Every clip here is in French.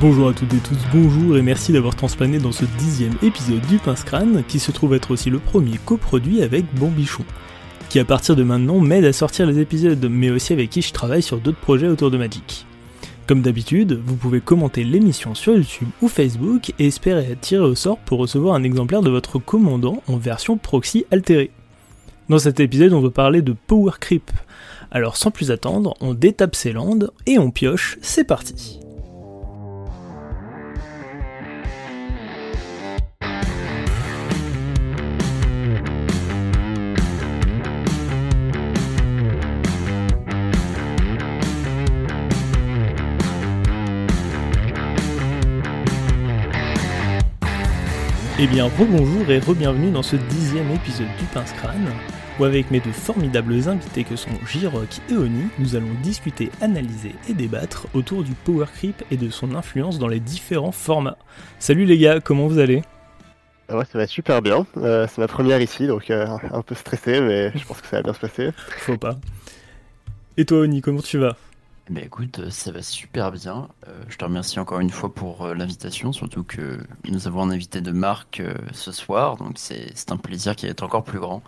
Bonjour à toutes et tous, bonjour et merci d'avoir transplané dans ce dixième épisode du Pince Crâne, qui se trouve être aussi le premier coproduit avec Bambichon, qui à partir de maintenant m'aide à sortir les épisodes, mais aussi avec qui je travaille sur d'autres projets autour de Magic. Comme d'habitude, vous pouvez commenter l'émission sur YouTube ou Facebook et espérer être au sort pour recevoir un exemplaire de votre commandant en version proxy altérée. Dans cet épisode, on va parler de Power Creep. Alors sans plus attendre, on détape ses landes et on pioche, c'est parti. Eh bien, rebonjour et re-bienvenue dans ce dixième épisode du Pince Crâne, où avec mes deux formidables invités que sont J-Rock et Oni, nous allons discuter, analyser et débattre autour du Power Creep et de son influence dans les différents formats. Salut les gars, comment vous allez? Ah Ouais, ça va super bien. Euh, c'est ma première ici, donc euh, un peu stressé, mais je pense que ça va bien se passer. Faut pas. Et toi Oni, comment tu vas? Bah écoute, euh, ça va super bien. Euh, je te remercie encore une fois pour euh, l'invitation, surtout que nous avons un invité de marque ce soir, donc c'est un plaisir qui être encore plus grand.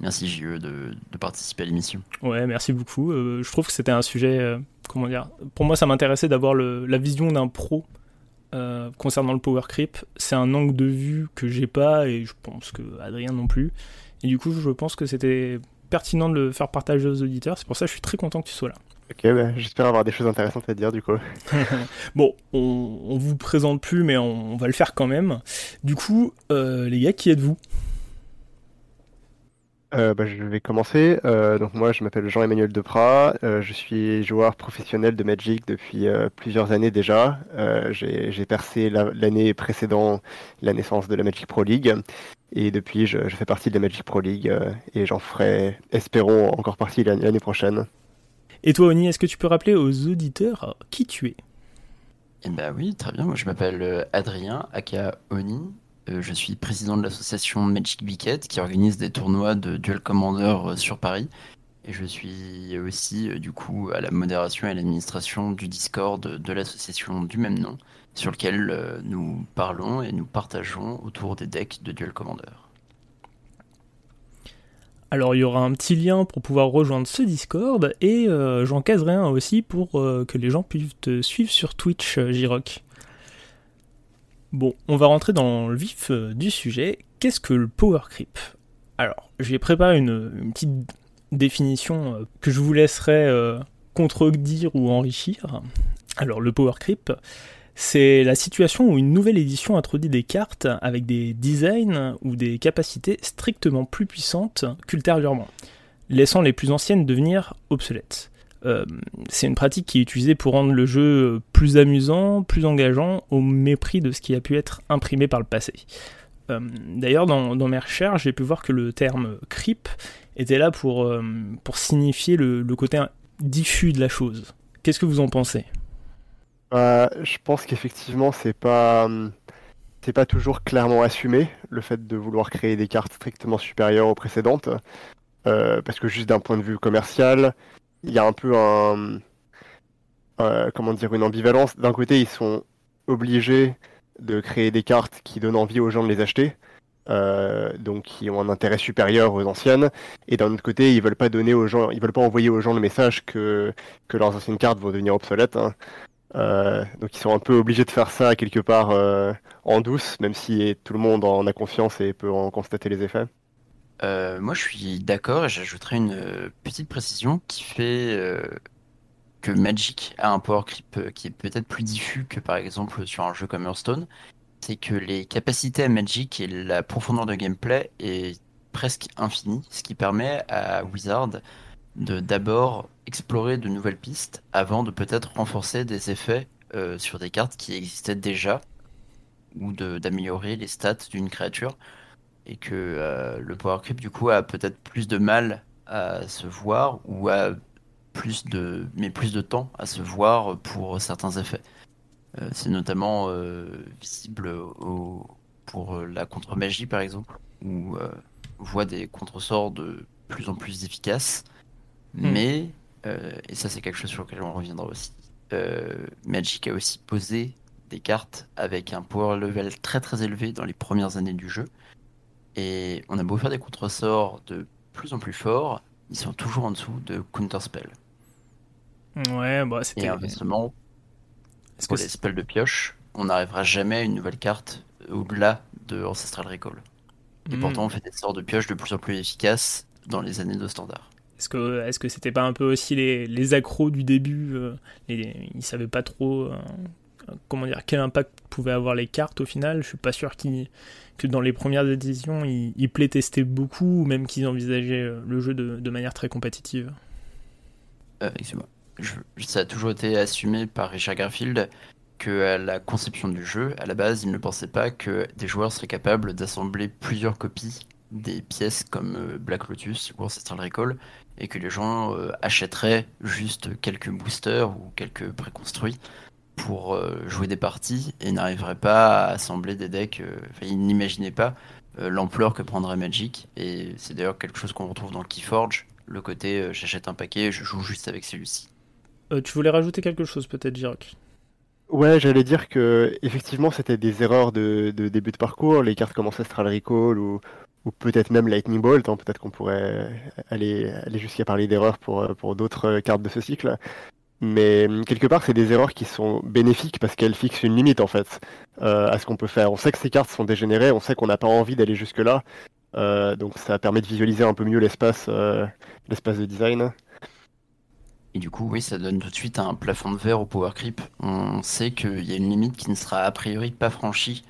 Merci JE de, de participer à l'émission. Ouais, merci beaucoup. je trouve que c'était un sujet, comment dire, pour moi ça m'intéressait d'avoir la vision d'un pro concernant le power creep. C'est un angle de vue que j'ai pas et je pense que Adrien non plus. Et du coup, je pense que c'était pertinent de le faire partager aux auditeurs. C'est pour ça que je suis très content que tu sois là. Ok, bah, j'espère avoir des choses intéressantes à dire du coup. bon, on, on vous présente plus, mais on, va le faire quand même. Du coup, euh, les gars, qui êtes-vous? Euh, bah, je vais commencer. Euh, donc moi, je m'appelle Jean-Emmanuel Deprat. je suis joueur professionnel de Magic depuis plusieurs années déjà. J'ai percé l'année précédant la naissance de la Magic Pro League. Et depuis, je, je fais partie de la Magic Pro League et j'en ferai, espérons, encore partie l'année prochaine. Et toi, Oni, est-ce que tu peux rappeler aux auditeurs qui tu es? Eh ben oui, très bien. Moi, je m'appelle euh, Adrien, aka Oni. Euh, je suis président de l'association Magic Biquette qui organise des tournois de Duel Commander euh, sur Paris. Et je suis aussi, du coup, à la modération et à l'administration du Discord de l'association du même nom, sur lequel nous parlons et nous partageons autour des decks de Duel Commander. Alors il y aura un petit lien pour pouvoir rejoindre ce Discord et euh, j'en caserai un aussi pour euh, que les gens puissent te suivre sur Twitch, euh, J-Rock. Bon, on va rentrer dans le vif du sujet. Qu'est-ce que le power creep? Alors, j'ai préparé une, une, petite définition que je vous laisserai contredire ou enrichir. Alors, le power creep, c'est la situation où une nouvelle édition introduit des cartes avec des designs ou des capacités strictement plus puissantes qu'ultérieurement, laissant les plus anciennes devenir obsolètes. Euh, c'est une pratique qui est utilisée pour rendre le jeu plus amusant, plus engageant, au mépris de ce qui a pu être imprimé par le passé. Euh, d'ailleurs, dans, mes recherches, j'ai pu voir que le terme creep était là pour, euh, pour signifier le côté diffus de la chose. Qu'est-ce que vous en pensez? Bah, je pense qu'effectivement, c'est pas, c'est pas toujours clairement assumé le fait de vouloir créer des cartes strictement supérieures aux précédentes, euh, parce que juste d'un point de vue commercial, il y a un peu un, euh, comment dire, une ambivalence. D'un côté, ils sont obligés de créer des cartes qui donnent envie aux gens de les acheter. Euh, donc qui ont un intérêt supérieur aux anciennes, et d'un autre côté, ils veulent pas donner aux gens, ils veulent pas envoyer aux gens le message que, que leurs anciennes cartes vont devenir obsolètes. Hein. Euh, donc ils sont un peu obligés de faire ça quelque part euh, en douce, même si tout le monde en a confiance et peut en constater les effets. Euh, moi je suis d'accord et j'ajouterais une petite précision qui fait que Magic a un power creep qui est peut-être plus diffus que par exemple sur un jeu comme Hearthstone. C'est que les capacités à Magic et la profondeur de gameplay est presque infinie, ce qui permet à Wizard de d'abord explorer de nouvelles pistes avant de peut-être renforcer des effets euh, sur des cartes qui existaient déjà ou d'améliorer les stats d'une créature et que euh, le power creep du coup a peut-être plus de mal à se voir ou a plus de mais plus de temps à se voir pour certains effets. Euh, c'est notamment visible au, pour la contre-magie par exemple où on voit des contre-sorts de plus en plus efficaces Hmm. Mais, et ça c'est quelque chose sur lequel on reviendra aussi, euh, Magic a aussi posé des cartes avec un power level très très élevé dans les premières années du jeu. Et on a beau faire des contresorts de plus en plus forts, ils sont toujours en dessous de Counterspell. Ouais, bah c'était. Et inversement, pour les spells de pioche, on n'arrivera jamais à une nouvelle carte au-delà de Ancestral Recall. Et Hmm. pourtant, on fait des sorts de pioche de plus en plus efficaces dans les années de standard. Est-ce que est-ce que c'était pas un peu aussi les, les accros du début euh, les- Ils savaient pas trop euh, comment dire quel impact pouvaient avoir les cartes au final. Je suis pas sûr qu'ils- que dans les premières éditions ils, ils playtestaient beaucoup ou même qu'ils envisageaient euh, le jeu de, manière très compétitive. Euh. Je- ça a toujours été assumé par Richard Garfield que la conception du jeu, à la base, il ne pensait pas que des joueurs seraient capables d'assembler plusieurs copies des pièces comme euh, Black Lotus ou Ancestral Recall et que les gens euh, achèteraient juste quelques boosters ou quelques préconstruits pour euh, jouer des parties et n'arriveraient pas à assembler des decks. euh, Enfin, ils n'imaginaient pas euh, l'ampleur que prendrait Magic et c'est d'ailleurs quelque chose qu'on retrouve dans Keyforge, le côté euh, j'achète un paquet, je joue juste avec celui-ci. Euh, tu voulais rajouter quelque chose peut-être, Jirok Ouais, j'allais dire que effectivement c'était des erreurs de, de début de parcours, les cartes comme Ancestral Recall ou, ou peut-être même Lightning Bolt, hein, peut-être qu'on pourrait aller, jusqu'à parler d'erreurs pour, euh, d'autres euh, cartes de ce cycle. Mais hum, quelque part, c'est des erreurs qui sont bénéfiques parce qu'elles fixent une limite en fait euh, à ce qu'on peut faire. On sait que ces cartes sont dégénérées, on sait qu'on n'a pas envie d'aller jusque-là, donc ça permet de visualiser un peu mieux l'espace, l'espace de design. Et du coup, oui, ça donne tout de suite un plafond de verre au power creep. On sait qu'il y a une limite qui ne sera a priori pas franchie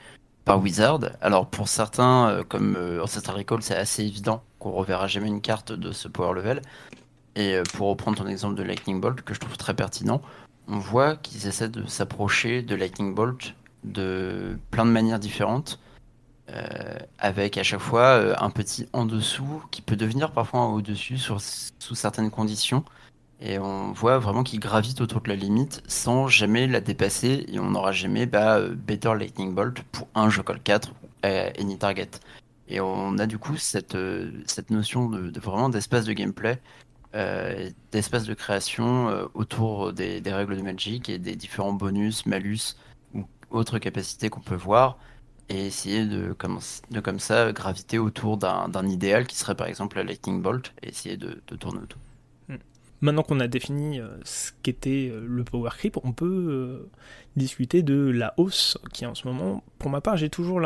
par Wizard. Alors pour certains, euh, comme euh, Ancestral Recall, c'est assez évident qu'on reverra jamais une carte de ce power level. Et euh, pour reprendre ton exemple de Lightning Bolt, que je trouve très pertinent, on voit qu'ils essaient de s'approcher de Lightning Bolt de plein de manières différentes. avec à chaque fois un petit en dessous qui peut devenir parfois au-dessus sous certaines conditions. Et on voit vraiment qu'il gravite autour de la limite sans jamais la dépasser. Et on n'aura jamais bah, euh, Better Lightning Bolt pour un jeu call 4 euh, Any Target. Et on a du coup cette, euh, cette notion de, vraiment d'espace de gameplay, euh, d'espace de création autour des, règles de Magic et des différents bonus, malus ou autres capacités qu'on peut voir. Et essayer de comme, de comme ça graviter autour d'un d'un idéal qui serait par exemple la Lightning Bolt et essayer de, de tourner autour. Maintenant qu'on a défini euh, ce qu'était euh, le power creep, on peut euh, discuter de la hausse qui en ce moment. Pour ma part, j'ai toujours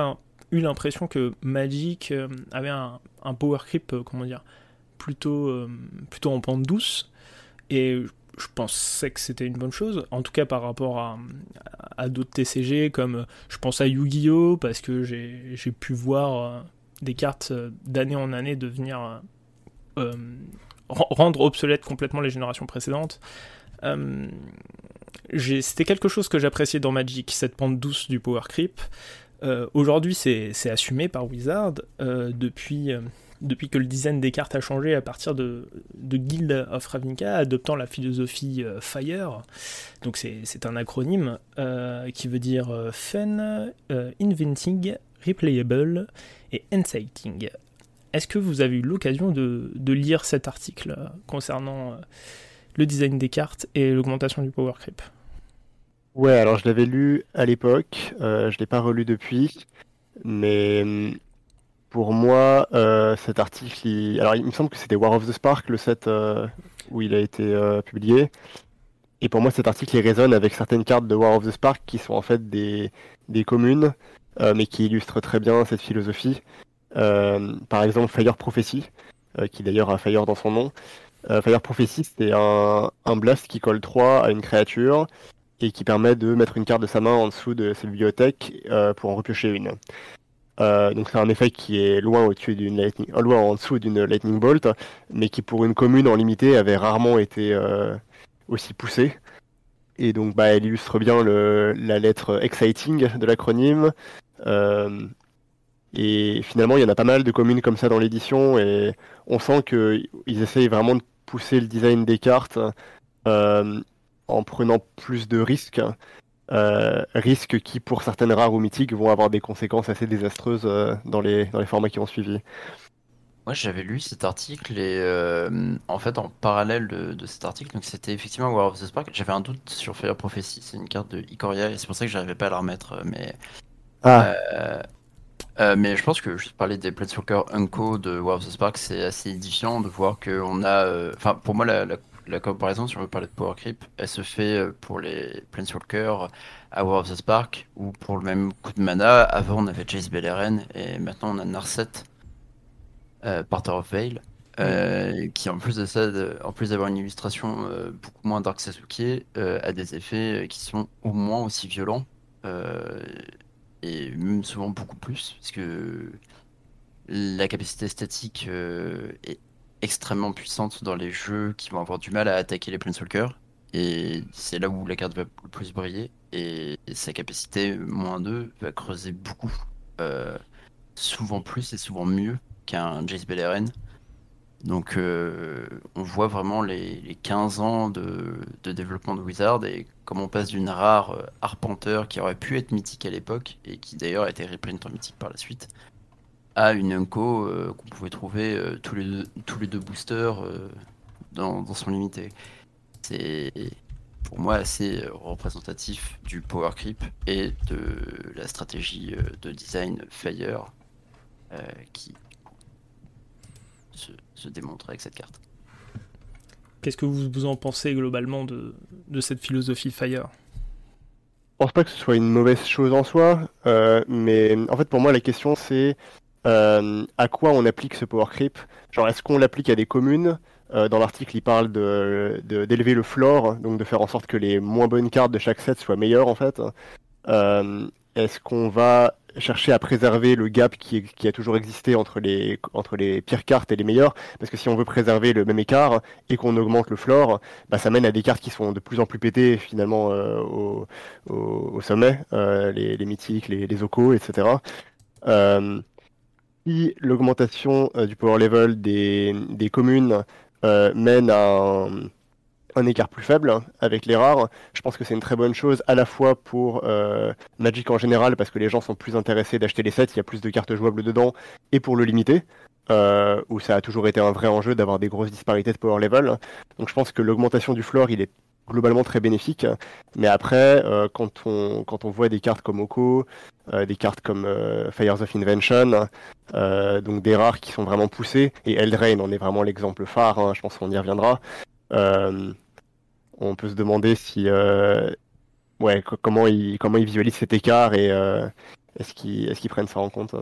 eu l'impression que Magic avait un, power creep, comment dire, plutôt, en pente douce. Et je pensais que c'était une bonne chose, en tout cas par rapport à, d'autres TCG, comme je pense à Yu-Gi-Oh! parce que j'ai pu voir des cartes d'année en année devenir rendre obsolètes complètement les générations précédentes. Euh, C'était quelque chose que j'appréciais dans Magic, cette pente douce du power creep. Euh, Aujourd'hui, c'est assumé par Wizard euh, depuis, que le design des cartes a changé à partir de, Guild of Ravnica, adoptant la philosophie Fire. Donc c'est un acronyme qui veut dire Fun, Inventing, Replayable et Inciting. Est-ce que vous avez eu l'occasion de, lire cet article euh, concernant euh, le design des cartes et l'augmentation du power creep? Ouais, alors je l'avais lu à l'époque, euh, je l'ai pas relu depuis, mais pour moi, cet article, il- alors il me semble que c'était War of the Spark, le set où il a été publié, et pour moi cet article il résonne avec certaines cartes de War of the Spark qui sont en fait des, communes, mais qui illustrent très bien cette philosophie. Euh, par exemple, Fire Prophecy, euh, qui d'ailleurs a Fire dans son nom. Euh, Fire Prophecy, c'est un, blast qui colle 3 à une créature et qui permet de mettre une carte de sa main en dessous de sa bibliothèque pour en repiocher une. Donc c'est un effet qui est loin d'une lightning, loin en dessous d'une lightning bolt, mais qui pour une commune en limité avait rarement été aussi poussé. Et donc bah, elle illustre bien la lettre exciting de l'acronyme. Et finalement il y en a pas mal de communes comme ça dans l'édition et on sent qu'ils essayent vraiment de pousser le design des cartes. euh, en prenant plus de risques, euh, risques qui pour certaines rares ou mythiques vont avoir des conséquences assez désastreuses euh, dans, les, dans les formats qui ont suivi. Moi, j'avais lu cet article et euh, en fait, en parallèle de, de cet article, donc c'était effectivement War of the Spark. J'avais un doute sur Fire Prophecy, c'est une carte de Ikoria et c'est pour ça que j'arrivais pas à la remettre. Mais, Ah, euh, euh, mais je pense que je parlais des Planeswalker Unco de War of the Spark, c'est assez édifiant de voir qu'on a. euh, Enfin, pour moi, la, la, la comparaison, si on veut parler de Power Creep, elle se fait euh, pour les Planeswalker à War of the Spark ou pour le même coup de mana. Avant, on avait Jace Beleren et maintenant on a Narset euh, Parter of Veil, qui en plus de ça, de- en plus d'avoir une illustration beaucoup moins Dark Sasuke, a des effets qui sont au moins aussi violents, euh, et même souvent beaucoup plus, parce que la capacité statique euh, est extrêmement puissante dans les jeux qui vont avoir du mal à attaquer les Planeswalkers, et c'est là où la carte va le plus briller, et, sa capacité moins 2 va creuser beaucoup, euh, souvent plus et souvent mieux qu'un Jace Beleren. Donc euh, on voit vraiment les, les 15 ans de, développement de Wizard et comment on passe d'une rare euh, Arpenteur qui aurait pu être mythique à l'époque et qui d'ailleurs a été reprint en mythique par la suite à une Unco euh, qu'on pouvait trouver tous, les deux, boosters dans, son limité. C'est pour moi assez représentatif du power creep et de la stratégie de design Fire qui se, démontre avec cette carte. Qu'est-ce que vous, vous en pensez globalement de, de cette philosophie Fire? Je pense pas que ce soit une mauvaise chose en soi, euh, mais en fait pour moi la question c'est euh, à quoi on applique ce power creep? Genre est-ce qu'on l'applique à des communes? Euh, Dans l'article il parle de de- d'élever le floor, donc de faire en sorte que les moins bonnes cartes de chaque set soient meilleures en fait. Euh, est-ce qu'on va chercher à préserver le gap qui, a toujours existé entre les, entre les pires cartes et les meilleures Parce que si on veut préserver le même écart et qu'on augmente le floor, bah, ça mène à des cartes qui sont de plus en plus pétées finalement euh, au, au, sommet, euh, les, mythiques, les, les etc. Euh, si l'augmentation du power level des, des communes mène à un écart plus faible avec les rares, je pense que c'est une très bonne chose à la fois pour euh, Magic en général, parce que les gens sont plus intéressés d'acheter les sets, il y a plus de cartes jouables dedans, et pour le limiter, euh, où ça a toujours été un vrai enjeu d'avoir des grosses disparités de power level. Donc je pense que l'augmentation du floor, il est globalement très bénéfique. Mais après, euh, quand, on, voit des cartes comme Oko, des cartes comme Fires of Invention, donc des rares qui sont vraiment poussées, et Eldraine en est vraiment l'exemple phare, hein, je pense qu'on y reviendra. Euh, on peut se demander si, euh, ouais, co- comment ils comment ils visualisent cet écart et euh, est-ce qu'ils est-ce qu'ils prennent ça en compte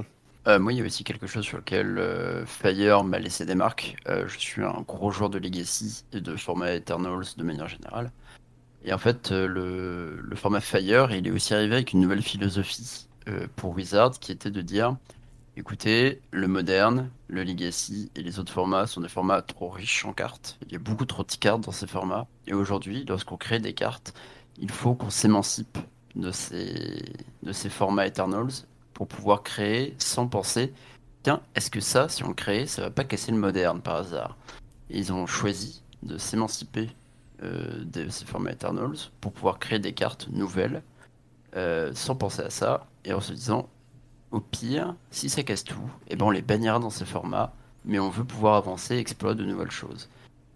Euh, moi, il y a aussi quelque chose sur lequel Fire m'a laissé des marques. Je suis un gros joueur de Legacy et de format Eternals de manière générale. Et en fait, le, le format Fire, il est aussi arrivé avec une nouvelle philosophie pour Wizard qui était de dire écoutez, le moderne, le Legacy et les autres formats sont des formats trop riches en cartes. Il y a beaucoup trop de cartes dans ces formats. Et aujourd'hui, lorsqu'on crée des cartes, il faut qu'on s'émancipe de ces, formats Eternals pour pouvoir créer sans penser tiens, est-ce que ça, si on le crée, ça va pas casser le moderne par hasard? Et ils ont choisi de s'émanciper euh, de ces formats Eternals pour pouvoir créer des cartes nouvelles euh, sans penser à ça et en se disant au pire, si ça casse tout, et ben on les bannira dans ces formats, mais on veut pouvoir avancer et de nouvelles choses.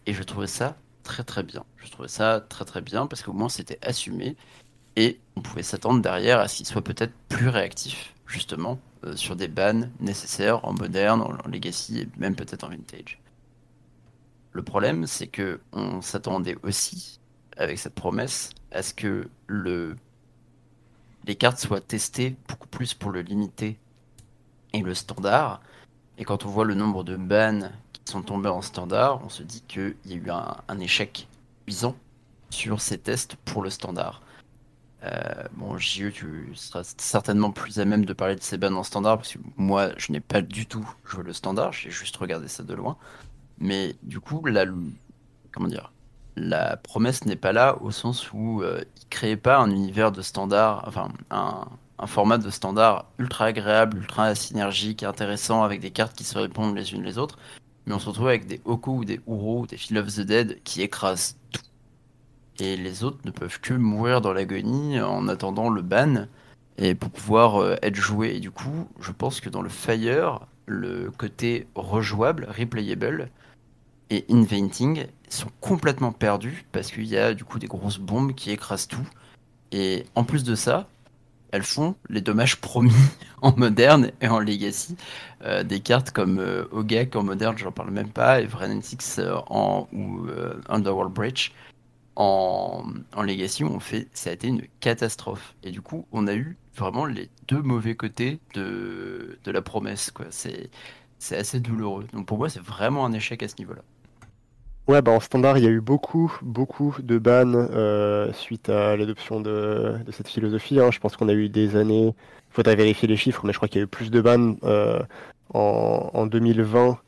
Et je trouvais ça très très bien. Je trouvais ça très très bien parce qu'au moins c'était assumé et on pouvait s'attendre derrière à ce qu'il soit peut-être plus réactif, justement, euh, sur des bans nécessaires en moderne, en, en legacy et même peut-être en vintage. Le problème, c'est que on s'attendait aussi, avec cette promesse, à ce que le... les cartes soient testées beaucoup plus pour le limité et le standard. Et quand on voit le nombre de bans qui sont tombés en standard, on se dit qu'il y a eu un, échec cuisant sur ces tests pour le standard. Euh, bon, JE, tu seras certainement plus à même de parler de ces bans en standard, parce que moi, je n'ai pas du tout joué le standard, j'ai juste regardé ça de loin. Mais du coup, la, comment dire, la promesse n'est pas là au sens où euh, ils créaient pas un univers de standard, enfin un, format de standard ultra agréable, ultra synergique, intéressant, avec des cartes qui se répondent les unes les autres. Mais on se retrouve avec des Oko ou des Uro ou des Fill of the Dead qui écrasent tout. Et les autres ne peuvent que mourir dans l'agonie en attendant le ban et pour pouvoir euh, être joués. Et du coup, je pense que dans le Fire, le côté rejouable, replayable et inventing sont complètement perdus parce qu'il y a du coup des grosses bombes qui écrasent tout. Et en plus de ça, elles font les dommages promis en moderne et en legacy. Euh, des cartes comme euh, en moderne, j'en parle même pas, et Vren Six euh, en ou Underworld Breach en, en legacy, on fait, ça a été une catastrophe. Et du coup, on a eu vraiment les deux mauvais côtés de, de la promesse. Quoi. C'est, c'est assez douloureux. Donc pour moi, c'est vraiment un échec à ce niveau-là. Ouais, bah en standard, il y a eu beaucoup, beaucoup de bans euh, suite à l'adoption de, de, cette philosophie. Hein. Je pense qu'on a eu des années, il faudrait vérifier les chiffres, mais je crois qu'il y a eu plus de bans euh, en, en, 2020.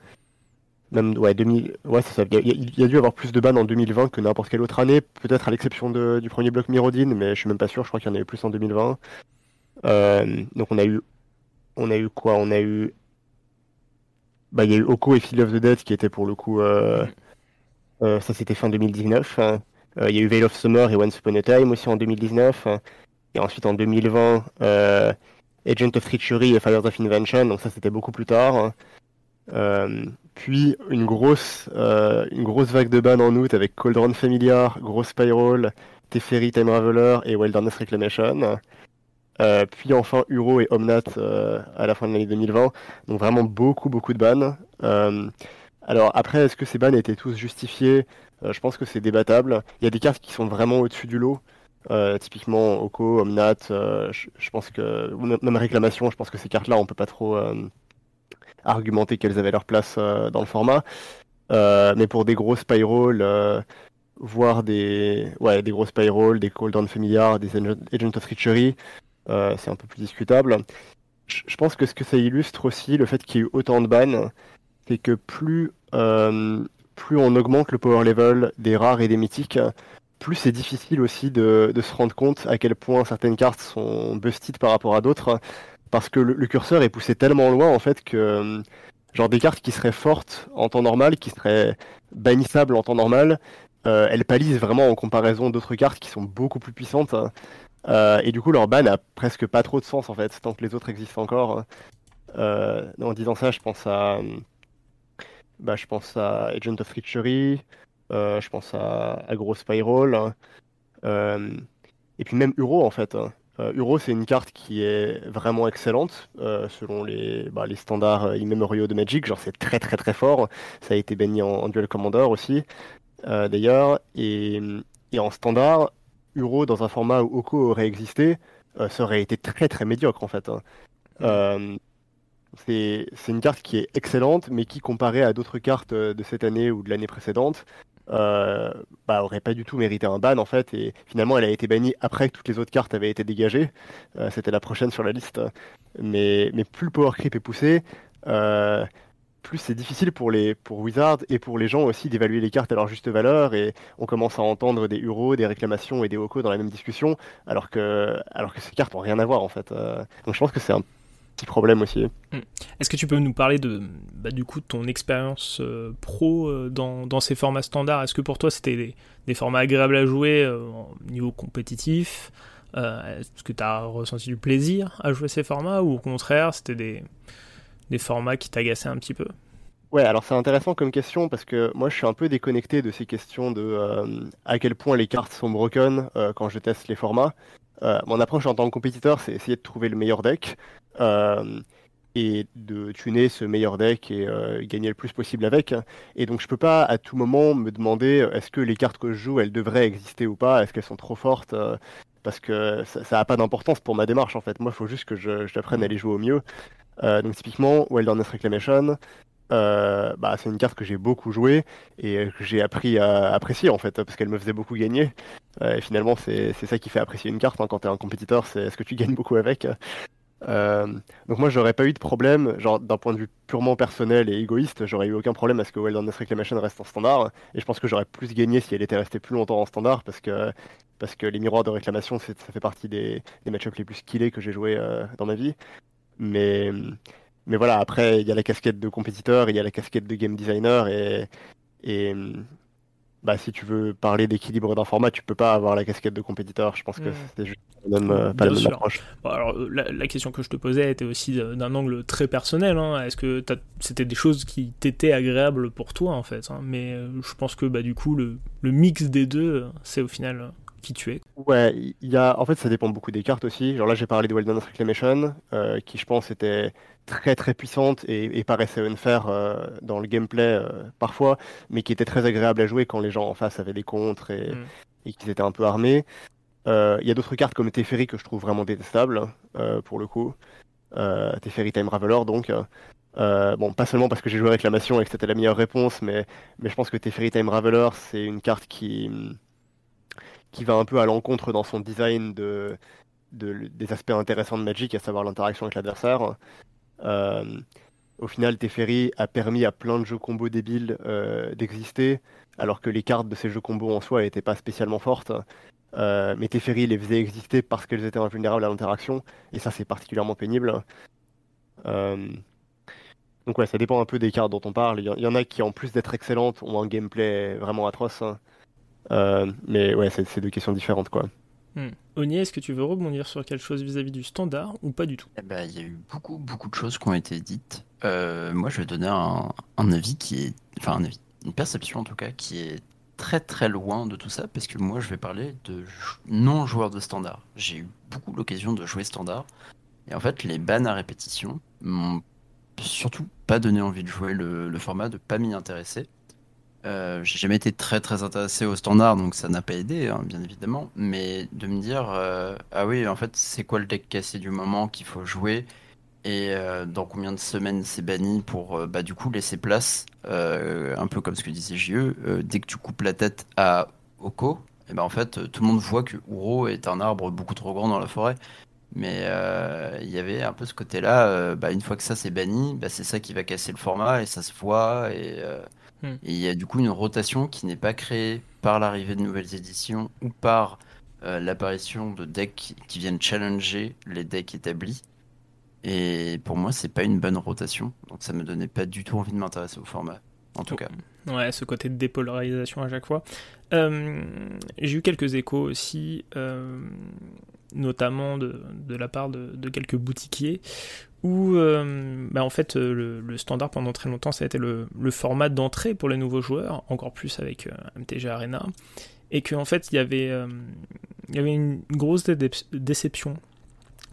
Même, ouais, 2000, ouais ça. Il y, a, dû avoir plus de bans en 2020 que n'importe quelle autre année, peut-être à l'exception du premier bloc Mirodine, mais je suis même pas sûr, je crois qu'il y en a eu plus en 2020. Euh, donc on a eu, on a eu quoi? On a eu, bah il y a eu Oko et Field of the Dead qui étaient pour le coup, euh, ça c'était fin 2019. Hein. Il y a eu Veil of Summer et Once Upon a Time aussi en 2019. Hein. Et ensuite en 2020, Agent of Treachery et Fires of Invention. Donc ça c'était beaucoup plus tard. Hein. puis une grosse, une grosse vague de ban en août avec Cauldron Familiar, Gross Spiral, Teferi Time Raveler et Wilderness Reclamation. Euh, puis enfin Uro et Omnat euh, à la fin de l'année 2020. Donc vraiment beaucoup beaucoup de bans. Euh, alors après, est-ce que ces bans étaient tous justifiés Je pense que c'est débattable. Il y a des cartes qui sont vraiment au-dessus du lot. typiquement Oko, Omnat, je, pense que même réclamation, je pense que ces cartes-là, on peut pas trop argumenter qu'elles avaient leur place dans le format. mais pour des gros spirals, voire des, ouais, des gros des Cold Down Familiar, des Agent of Treachery, euh, c'est un peu plus discutable. Je pense que ce que ça illustre aussi, le fait qu'il y ait eu autant de bans, c'est que plus, euh, plus on augmente le power level des rares et des mythiques, plus c'est difficile aussi de, se rendre compte à quel point certaines cartes sont busted par rapport à d'autres, parce que le, curseur est poussé tellement loin en fait que genre des cartes qui seraient fortes en temps normal, qui seraient bannissables en temps normal, euh, elles palisent vraiment en comparaison d'autres cartes qui sont beaucoup plus puissantes. Euh, et du coup, leur ban a presque pas trop de sens en fait, tant que les autres existent encore. Euh, en disant ça, je pense à, bah, je pense à Agent of Treachery, euh, je pense à, à Gros Spiral, et puis même Uro en fait. Uro, c'est une carte qui est vraiment excellente selon les, bah, les standards immémoriaux de Magic. Genre, c'est très très très fort. Ça a été banni en, Duel Commander aussi, d'ailleurs. Et, et, en standard, Uro dans un format où Oko aurait existé, euh, ça aurait été très très médiocre en fait. Hein. Euh, c'est une carte qui est excellente, mais qui, comparée à d'autres cartes euh, de cette année ou de l'année précédente, euh, bah, aurait pas du tout mérité un ban en fait. Et finalement, elle a été bannie après que toutes les autres cartes avaient été dégagées. C'était la prochaine sur la liste. Mais, plus le power creep est poussé, plus c'est difficile pour les pour Wizard et pour les gens aussi d'évaluer les cartes à leur juste valeur et on commence à entendre des Uros, des réclamations et des Oko dans la même discussion alors que alors que ces cartes n'ont rien à voir en fait. Euh. donc je pense que c'est un petit problème aussi. Hmm. Est-ce que tu peux nous parler de bah, du coup de ton expérience euh, pro euh, dans, dans, ces formats standards? Est-ce que pour toi c'était des, formats agréables à jouer au niveau compétitif? Est-ce que tu as ressenti du plaisir à jouer ces formats ou au contraire c'était des des formats qui t'agaçaient un petit peu? Ouais, alors c'est intéressant comme question parce que moi je suis un peu déconnecté de ces questions de euh, à quel point les cartes sont broken euh, quand je teste les formats. Euh, mon approche en tant que compétiteur, c'est essayer de trouver le meilleur deck et de tuner ce meilleur deck et gagner le plus possible avec. Et donc je peux pas à tout moment me demander est-ce que les cartes que je joue elles devraient exister ou pas, est-ce qu'elles sont trop fortes parce que ça n'a pas d'importance pour ma démarche en fait. Moi il faut juste que je, je apprenne à les jouer au mieux. Euh, donc typiquement, Wilderness Reclamation, euh, bah, c'est une carte que j'ai beaucoup jouée et que j'ai appris à apprécier en fait, parce qu'elle me faisait beaucoup gagner. Euh, et finalement, c'est ça qui fait apprécier une carte hein, quand tu es un compétiteur, c'est est-ce que tu gagnes beaucoup avec? Donc moi, j'aurais pas eu de problème, genre d'un point de vue purement personnel et égoïste, j'aurais eu aucun problème à ce que Wilderness Reclamation reste en standard. Et je pense que j'aurais plus gagné si elle était restée plus longtemps en standard, parce que parce que les miroirs de réclamation, ça fait partie des, des match-ups les plus skillés que j'ai joué dans ma vie. Mais, mais voilà, après, il y a la casquette de compétiteur, il y a la casquette de game designer, et bah, si tu veux parler d'équilibre d'un format, tu peux pas avoir la casquette de compétiteur. Je pense que Mm. c'est juste la même, euh, pas la Bien même sûr. approche. Bon, alors, euh, la, la question que je te posais était aussi euh, d'un angle très personnel. hein. Est-ce que t'as- c'était des choses qui t'étaient agréables pour toi, en fait hein. Mais euh, je pense que bah, du coup, le, le mix des deux, euh, c'est au final euh, qui tu es. Ouais, il y a, en fait, ça dépend beaucoup des cartes aussi. Genre là, j'ai parlé de Wilderness Reclamation, euh, qui je pense était très très puissante et, et paraissait unfair euh, dans le gameplay euh, parfois, mais qui était très agréable à jouer quand les gens en face avaient des contres et, Mm. et qu'ils étaient un peu armés. Euh, Il y a d'autres cartes comme Teferi que je trouve vraiment détestables, euh, pour le coup. Teferi Time Raveler, donc. Euh, bon, pas seulement parce que j'ai joué Réclamation et que c'était la meilleure réponse, mais, mais je pense que Teferi Time Raveler, c'est une carte qui, qui va un peu à l'encontre dans son design de, de- des aspects intéressants de Magic, à savoir l'interaction avec l'adversaire. Euh, au final, Teferi a permis à plein de jeux combos débiles euh, d'exister, alors que les cartes de ces jeux combos en soi n'étaient pas spécialement fortes. Euh, mais Teferi les faisait exister parce qu'elles étaient invulnérables à l'interaction, et ça c'est particulièrement pénible. Donc ouais, ça dépend un peu des cartes dont on parle. Il y en a qui, en plus d'être excellentes, ont un gameplay vraiment atroce. Euh, mais ouais, c'est c'est deux questions différentes quoi. Hmm. Oni, est-ce que tu veux rebondir sur quelque chose vis-à-vis du standard ou pas du tout? Eh ben, il y a eu beaucoup, beaucoup de choses qui ont été dites. Euh, moi, je vais donner un, un avis qui est, enfin un avis, une perception en tout cas, qui est très très loin de tout ça, parce que moi, je vais parler de jou- non-joueurs de standard. J'ai eu beaucoup l'occasion de jouer standard, et en fait, les bans à répétition m'ont surtout pas donné envie de jouer le, le format, de pas m'y intéresser. Euh, j'ai jamais été très très intéressé au standard, donc ça n'a pas aidé, hein, bien évidemment. Mais de me dire, euh, ah oui, en fait, c'est quoi le deck cassé du moment qu'il faut jouer? Et euh, dans combien de semaines c'est banni pour bah, du coup laisser place, un peu comme ce que disait JE, dès que tu coupes la tête à Oko, et ben en fait, tout le monde voit que Uro est un arbre beaucoup trop grand dans la forêt. Mais il y avait un peu ce côté-là, bah, une fois que ça c'est banni, bah, c'est ça qui va casser le format et ça se voit. Et Hmm. et il y a du coup une rotation qui n'est pas créée par l'arrivée de nouvelles éditions ou par euh, l'apparition de decks qui viennent challenger les decks établis. Et pour moi, c'est pas une bonne rotation. Donc ça me donnait pas du tout envie de m'intéresser au format. En tout Oh. cas. Ouais, ce côté de dépolarisation à chaque fois. Euh, J'ai eu quelques échos aussi, euh, notamment de, de la part de, de quelques boutiquiers, où euh, bah, en fait euh, le, standard pendant très longtemps ça a été le, format d'entrée pour les nouveaux joueurs, encore plus avec euh, MTG Arena, et qu'en fait il y avait, une grosse dé- déception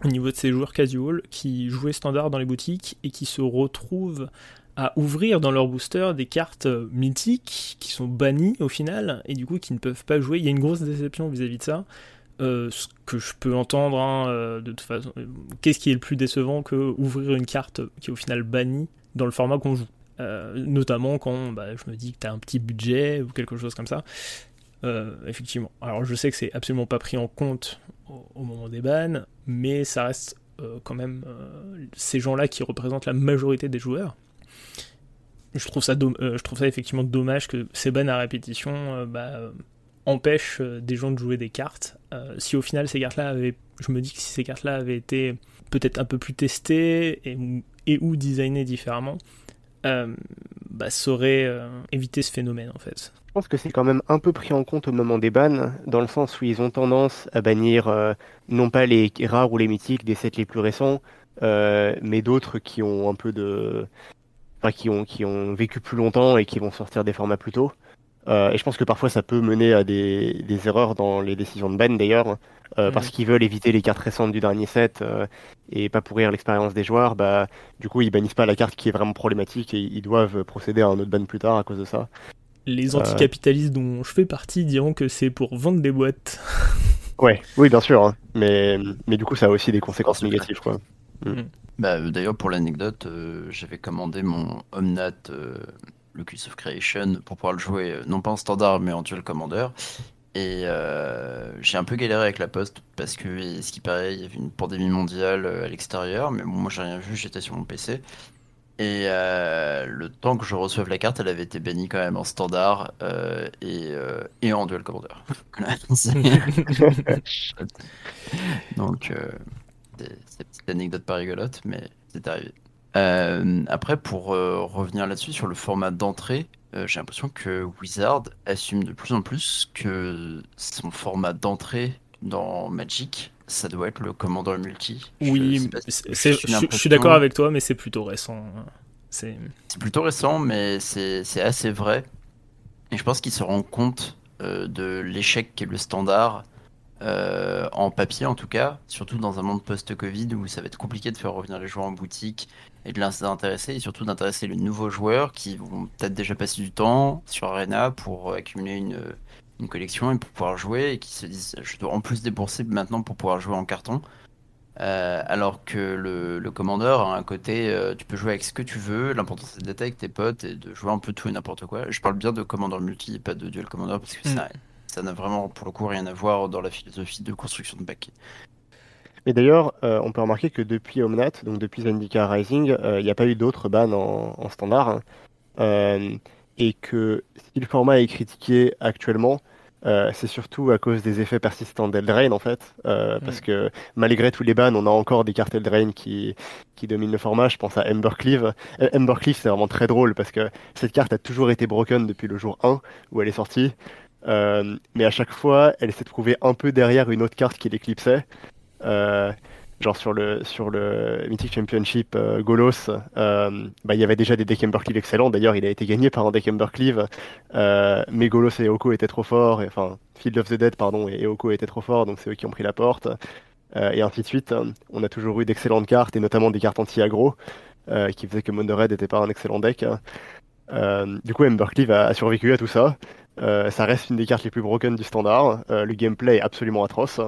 au niveau de ces joueurs casual qui jouaient standard dans les boutiques et qui se retrouvent à ouvrir dans leur booster des cartes mythiques qui sont bannies au final et du coup qui ne peuvent pas jouer. Il y a une grosse déception vis-à-vis de ça. Euh, ce que je peux entendre hein, euh, de toute façon. euh, Qu'est-ce qui est le plus décevant que ouvrir une carte qui est au final bannie dans le format qu'on joue? Notamment quand bah, je me dis que tu as un petit budget ou quelque chose comme ça. Effectivement. Alors je sais que c'est absolument pas pris en compte au, moment des bans, mais ça reste quand même ces gens-là qui représentent la majorité des joueurs. Je trouve ça, je trouve ça effectivement dommage que ces bans à répétition bah, empêchent des gens de jouer des cartes. Euh, si au final ces cartes-là avaient, je me dis que si ces cartes-là avaient été peut-être un peu plus testées et, ou designées différemment, euh, bah, ça aurait euh, évité ce phénomène en fait. Je pense que c'est quand même un peu pris en compte au moment des bans, dans le sens où ils ont tendance à bannir non pas les rares ou les mythiques des sets les plus récents, mais d'autres qui ont un peu de. Qui ont, qui ont vécu plus longtemps et qui vont sortir des formats plus tôt. Euh, et je pense que parfois ça peut mener à des, des erreurs dans les décisions de ban d'ailleurs, euh, Mhm. parce qu'ils veulent éviter les cartes récentes du dernier set euh, et pas pourrir l'expérience des joueurs. Bah, du coup, ils bannissent pas la carte qui est vraiment problématique et ils doivent procéder à un autre ban plus tard à cause de ça. Les Euh. anticapitalistes dont je fais partie diront que c'est pour vendre des boîtes. Ouais, oui, bien sûr, hein. mais, mais du coup, ça a aussi des conséquences négatives, quoi. Bah, euh, D'ailleurs, pour l'anecdote, euh, j'avais commandé mon Omnat euh, Locus of Creation pour pouvoir le jouer, euh, non pas en standard, mais en dual commander. Et euh, j'ai un peu galéré avec la poste parce que, ce qui paraît, il y avait une pandémie mondiale euh, à l'extérieur, mais moi j'ai rien vu, j'étais sur mon PC. Et le temps que je reçoive la carte, elle avait été bannie quand même en standard et, en dual commander. Donc, c'est petite anecdote pas rigolote, mais c'est arrivé. Euh, après, pour euh, revenir là-dessus, sur le format d'entrée, j'ai l'impression que Wizard assume de plus en plus que son format d'entrée dans Magic, ça doit être le commandant multi. Oui, je, suis d'accord avec toi, mais c'est plutôt récent. C'est plutôt récent, mais c'est assez vrai. Et je pense qu'il se rend compte euh, de l'échec qui est le standard, euh, en papier en tout cas, surtout dans un monde post-Covid où ça va être compliqué de faire revenir les joueurs en boutique et de les intéresser, et surtout d'intéresser les nouveaux joueurs qui vont peut-être déjà passer du temps sur Arena pour accumuler une, une collection et pour pouvoir jouer et qui se disent je dois en plus débourser maintenant pour pouvoir jouer en carton. Euh, alors que le, le commandeur a un côté, euh, tu peux jouer avec ce que tu veux, l'important c'est d'être avec tes potes et de jouer un peu tout et n'importe quoi. Je parle bien de commandeur multi et pas de duel commandeur parce que ça, mm. ça n'a vraiment pour le coup rien à voir dans la philosophie de construction de back. Mais d'ailleurs, euh, on peut remarquer que depuis Omnat, donc depuis Zendika Rising, il n'y a pas eu d'autres bans en, standard. Hein. et que si le format est critiqué actuellement, euh, c'est surtout à cause des effets persistants d'Eldrain en fait, euh, parce mm. que malgré tous les bans, on a encore des cartes Eldrain qui, qui dominent le format. Je pense à Embercleave. Euh, Embercleave, c'est vraiment très drôle parce que cette carte a toujours été broken depuis le jour 1 où elle est sortie, mais à chaque fois, elle s'est trouvée un peu derrière une autre carte qui l'éclipsait genre sur le sur le Mythic Championship euh, Golos, euh, bah, il y avait déjà des decks Embercleave excellents. D'ailleurs, il a été gagné par un deck Embercleave, euh, mais Golos et Oko étaient trop forts. enfin, Field of the Dead, pardon, et Oko étaient trop forts, donc c'est eux qui ont pris la porte. et ainsi de suite. On a toujours eu d'excellentes cartes, et notamment des cartes anti-aggro, qui faisaient que Red n'était pas un excellent deck. du coup, Embercleave a, a, survécu à tout ça. ça reste une des cartes les plus broken du standard. le gameplay est absolument atroce.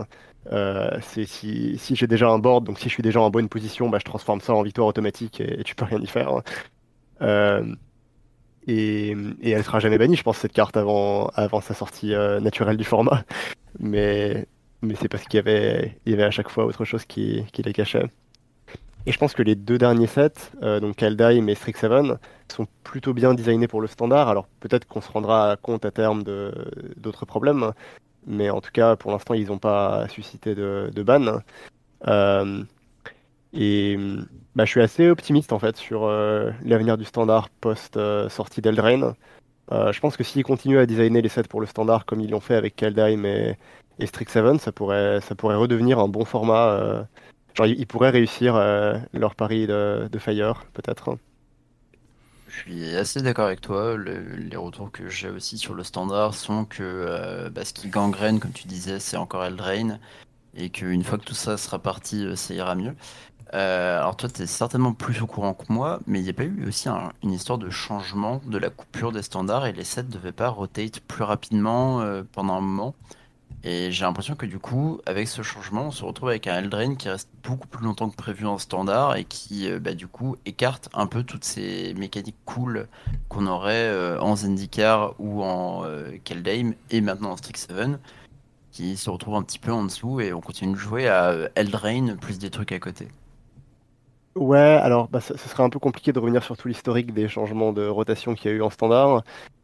Euh, si, j'ai déjà un board, donc si je suis déjà en bonne position, bah, je transforme ça en victoire automatique et, tu peux rien y faire. Euh, et, et, elle sera jamais bannie, je pense, cette carte avant, sa sortie euh, naturelle du format. Mais, c'est parce qu'il y avait, à chaque fois autre chose qui, qui les cachait. Et je pense que les deux derniers sets, donc Kaldheim et Strixhaven, sont plutôt bien designés pour le standard. Alors peut-être qu'on se rendra compte à terme d'autres problèmes, mais en tout cas, pour l'instant, ils n'ont pas suscité de, ban. Euh, et bah, je suis assez optimiste en fait sur euh, l'avenir du standard post-sortie d'Eldraine. Euh, je pense que s'ils continuent à designer les sets pour le standard comme ils l'ont fait avec Kaldheim et, et Strixhaven, ça pourrait, ça pourrait redevenir un bon format. genre, ils, pourraient réussir leur pari de Fire, peut-être. Je suis assez d'accord avec toi. les retours que j'ai aussi sur le standard sont que euh, bah, ce qui gangrène, comme tu disais, c'est encore Eldrain. Et qu'une fois que tout ça sera parti, euh, ça ira mieux. Euh, alors toi, tu es certainement plus au courant que moi, mais il n'y a pas eu aussi une histoire de changement de la coupure des standards et les sets ne devaient pas rotate plus rapidement pendant un moment. Et j'ai l'impression que du coup, avec ce changement, on se retrouve avec un Eldraine qui reste beaucoup plus longtemps que prévu en standard et qui, euh, bah, du coup, écarte un peu toutes ces mécaniques cool qu'on aurait euh, en Zendikar ou en euh, et maintenant en Strixhaven, qui se retrouvent un petit peu en dessous et on continue de jouer à Eldraine plus des trucs à côté. Ouais, alors bah, ce serait un peu compliqué de revenir sur tout l'historique des changements de rotation qu'il y a eu en standard,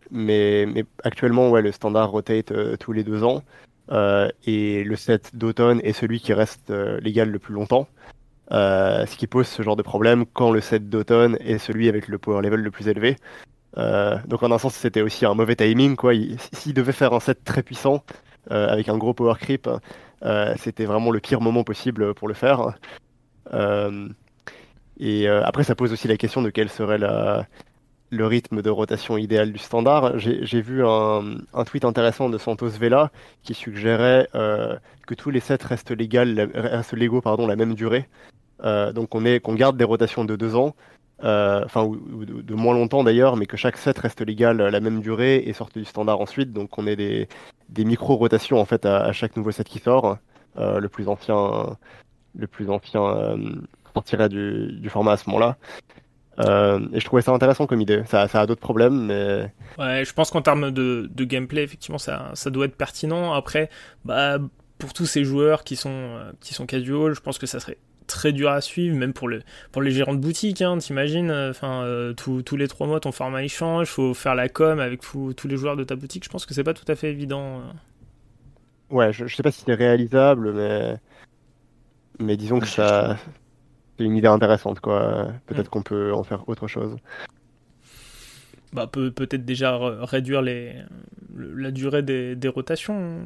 mais, mais actuellement, ouais, le standard rotate tous les deux ans. Euh, et le set d'automne est celui qui reste euh, légal le plus longtemps. Euh, ce qui pose ce genre de problème quand le set d'automne est celui avec le power level le plus élevé. donc en un sens, c'était aussi un mauvais timing. quoi. S'il devait faire un set très puissant avec un gros power creep, c'était vraiment le pire moment possible pour le faire. et après, ça pose aussi la question de quelle serait la, le rythme de rotation idéal du standard. J'ai vu un, tweet intéressant de Santos Vela qui suggérait euh, que tous les sets restent, légaux la même durée. Euh, donc on qu'on garde des rotations de deux ans, euh, enfin de, moins longtemps d'ailleurs, mais que chaque set reste légal la même durée et sorte du standard ensuite. Donc on ait des, micro-rotations en fait à, chaque nouveau set qui sort. le plus ancien, le du format à ce moment-là. Euh, et je trouvais ça intéressant comme idée. Ça, ça a d'autres problèmes, mais. Ouais, je pense qu'en termes de, de, gameplay, effectivement, ça, ça doit être pertinent. Après, bah, pour tous ces joueurs qui sont, euh, qui sont casual, je pense que ça serait très dur à suivre, même pour, le, pour les gérants de boutique. Hein, T'imagines, euh, enfin, tous les trois mois, ton format il change, faut faire la com avec tous les joueurs de ta boutique. Je pense que c'est pas tout à fait évident. Ouais, je, je sais pas si c'est réalisable, mais. Mais disons que ça, une idée intéressante, quoi. Peut-être mm. qu'on peut en faire autre chose. bah, peut peut-être déjà réduire les, la durée des, des rotations.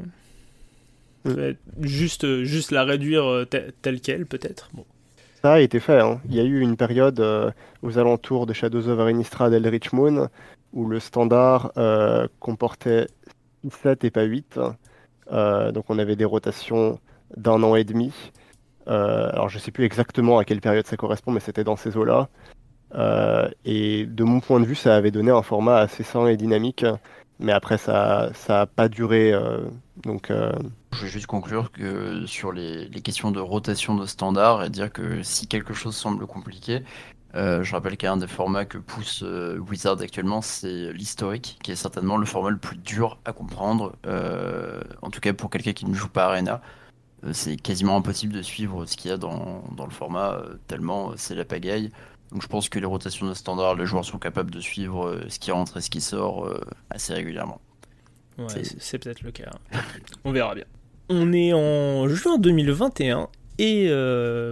Mm. Juste, juste la réduire telle qu'elle, peut-être. Bon. Ça a été fait. Hein. Il y a eu une période aux alentours de Shadows of Innistrad Eldritch Moon où le standard comportait 7 et pas 8. donc on avait des rotations d'un an et demi. Euh, alors je sais plus exactement à quelle période ça correspond, mais c'était dans ces eaux-là. Euh, et de mon point de vue, ça avait donné un format assez sain et dynamique, mais après ça n'a pas duré. Euh, donc, Je vais juste conclure que sur les, questions de rotation de standard et dire que si quelque chose semble compliqué, je rappelle qu'un des formats que pousse Wizard actuellement, c'est l'historique, qui est certainement le format le plus dur à comprendre, en tout cas pour quelqu'un qui ne joue pas Arena. Euh, c'est quasiment impossible de suivre ce qu'il y a dans, dans le format, euh, tellement euh, c'est la pagaille. Donc je pense que les rotations de standard, les joueurs sont capables de suivre ce qui rentre et ce qui sort assez régulièrement. Ouais, c'est peut-être le cas. On verra bien. On est en juin 2021 et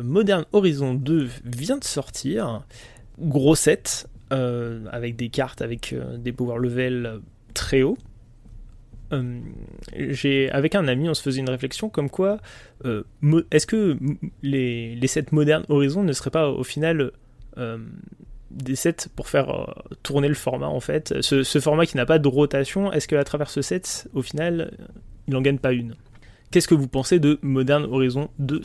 Modern Horizon 2 vient de sortir. Gros set, avec des cartes avec des power level très hauts. Euh, j'ai avec un ami, on se faisait une réflexion comme quoi, euh, est-ce que les, les, sets modernes Horizon ne seraient pas au final euh, des sets pour faire tourner le format en fait? Ce, format qui n'a pas de rotation, est-ce qu'à travers ce set, au final, il n'en gagne pas une? Qu'est-ce que vous pensez de Modern Horizon 2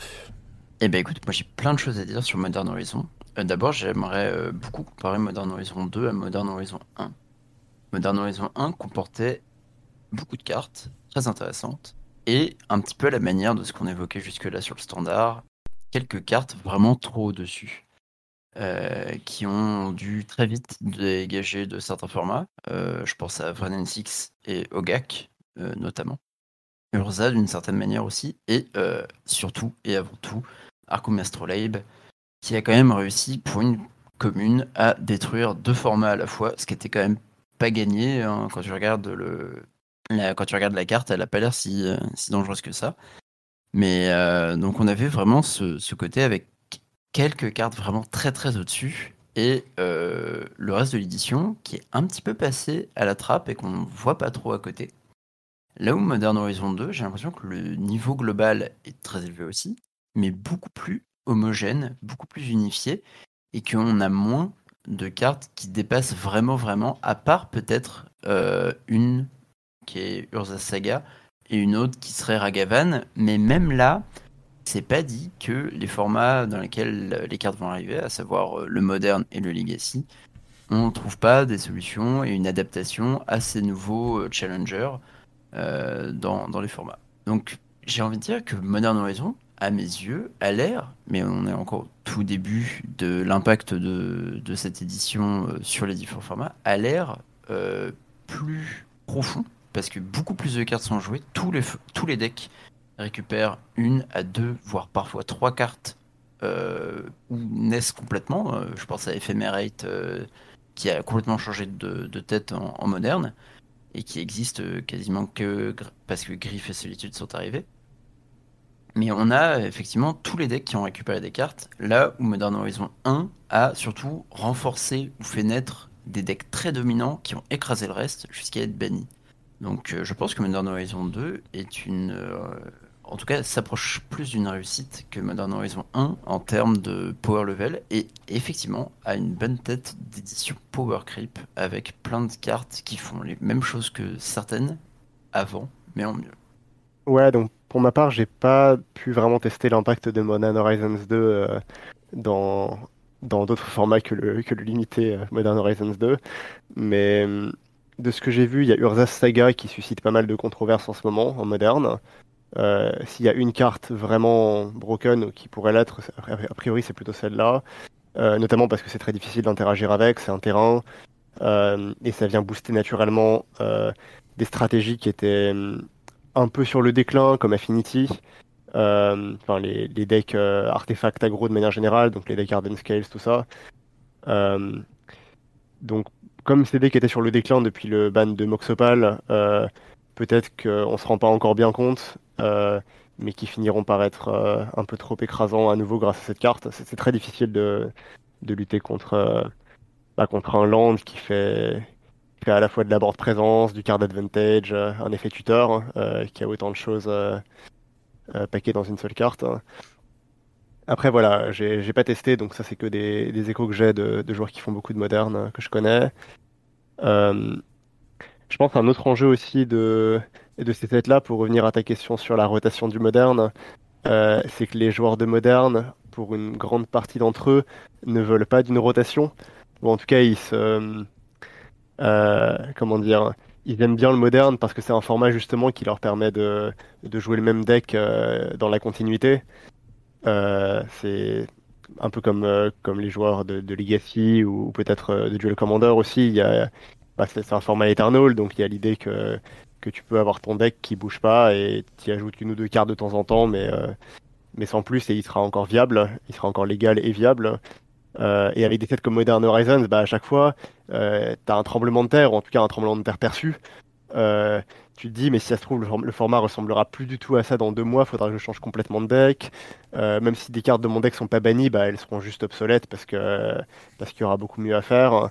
Eh ben écoute, moi j'ai plein de choses à dire sur Modern Horizon. D'abord, j'aimerais beaucoup comparer Modern Horizon 2 à Modern Horizon 1. Modern Horizon 1 comportait beaucoup de cartes, très intéressantes, et un petit peu à la manière de ce qu'on évoquait jusque-là sur le standard, quelques cartes vraiment trop au-dessus. Euh, qui ont dû très vite dégager de certains formats. Euh, je pense à Vrennen Six et Ogak, euh, notamment. Urza d'une certaine manière aussi, et surtout et avant tout, Arkham Astrolabe, qui a quand même réussi pour une commune à détruire deux formats à la fois, ce qui était quand même pas gagné hein, quand tu regardes le, quand tu regardes la carte, elle n'a pas l'air si, euh, si, dangereuse que ça. Mais euh, donc on avait vraiment ce, côté avec quelques cartes vraiment très très au-dessus et euh, le reste de l'édition qui est un petit peu passé à la trappe et qu'on voit pas trop à côté. Là où Modern Horizon 2, j'ai l'impression que le niveau global est très élevé aussi, mais beaucoup plus homogène, beaucoup plus unifié, et qu'on a moins de cartes qui dépassent vraiment, vraiment, à part peut-être une qui est Urza Saga, et une autre qui serait Ragavan. Mais même là, c'est pas dit que les formats dans lesquels les cartes vont arriver, à savoir euh, le moderne et le legacy, on ne trouve pas des solutions et une adaptation à ces nouveaux euh, challengers euh, dans, dans, les formats. Donc j'ai envie de dire que Modern Horizon, à mes yeux, a l'air, mais on est encore au tout début de l'impact de, de, cette édition sur les différents formats, a l'air plus profond parce que beaucoup plus de cartes sont jouées. Tous les, tous les decks récupèrent une à deux, voire parfois trois cartes euh, ou naissent complètement. Euh, je pense à Ephemerate euh, qui a complètement changé de, tête en, moderne et qui existe quasiment que parce que Griff et Solitude sont arrivés. Mais on a effectivement tous les decks qui ont récupéré des cartes, là où Modern Horizon 1 a surtout renforcé ou fait naître des decks très dominants qui ont écrasé le reste jusqu'à être bannis. Donc euh, je pense que Modern Horizon 2 est une... Euh, en tout cas, s'approche plus d'une réussite que Modern Horizon 1 en termes de power level et effectivement a une bonne tête d'édition power creep avec plein de cartes qui font les mêmes choses que certaines avant, mais en mieux. Ouais, donc pour ma part, j'ai pas pu vraiment tester l'impact de Modern Horizons 2 euh, dans d'autres formats que le, que le limité Modern Horizons 2, mais hum, de ce que j'ai vu, il y a Urza Saga qui suscite pas mal de controverses en ce moment, en moderne. Euh, s'il y a une carte vraiment broken qui pourrait l'être, a priori c'est plutôt celle-là. Euh, notamment parce que c'est très difficile d'interagir avec, c'est un terrain, euh, et ça vient booster naturellement des stratégies qui étaient un peu sur le déclin, comme Affinity, enfin les, decks artefacts aggro de manière générale, donc les decks Arden Scales, tout ça. donc comme des qui étaient sur le déclin depuis le ban de Moxopal, euh, peut-être qu'on ne se rend pas encore bien compte, euh, mais qui finiront par être euh, un peu trop écrasants à nouveau grâce à cette carte. C'est très difficile de, lutter contre, bah, contre un land qui fait, à la fois de la board présence, du card advantage, un effet tuteur, qui a autant de choses paquées dans une seule carte. Après, voilà, j'ai pas testé, donc ça, c'est que des, échos que j'ai de, joueurs qui font beaucoup de moderne que je connais. je pense un autre enjeu aussi de, ces sets-là, pour revenir à ta question sur la rotation du moderne, c'est que les joueurs de moderne pour une grande partie d'entre eux, ne veulent pas d'une rotation. Ou en tout cas, ils se. Euh, comment dire Ils aiment bien le moderne parce que c'est un format justement qui leur permet de, jouer le même deck euh, dans la continuité. Euh, c'est un peu comme, comme les joueurs de, Legacy ou, peut-être de Duel Commander aussi. Il y a, bah, c'est un format Eternal, donc il y a l'idée que, que tu peux avoir ton deck qui bouge pas et tu ajoutes une ou deux cartes de temps en temps, mais mais sans plus, et il sera encore viable, il sera encore légal et viable. Euh, et avec des sets comme Modern Horizons, bah, à chaque fois, euh, tu as un tremblement de terre, ou en tout cas un tremblement de terre perçu. Euh, tu te dis, mais si ça se trouve, le, format ressemblera plus du tout à ça dans deux mois, faudra que je change complètement de deck. même si des cartes de mon deck sont pas bannies, bah, elles seront juste obsolètes parce que parce qu'il y aura beaucoup mieux à faire.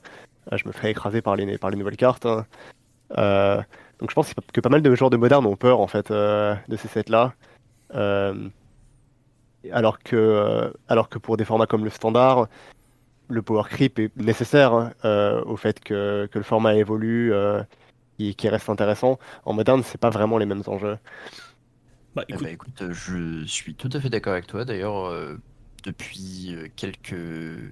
je me ferai écraser par les, par les nouvelles cartes. donc je pense que pas mal de joueurs de Modern ont peur en fait de ces sets-là alors que, euh, alors que pour des formats comme le standard, le power creep est nécessaire hein, euh, au fait que, le format évolue euh, et qu'il reste intéressant. En moderne, c'est pas vraiment les mêmes enjeux. Bah, eh ben, écoute... je suis tout à fait d'accord avec toi. D'ailleurs, depuis quelques,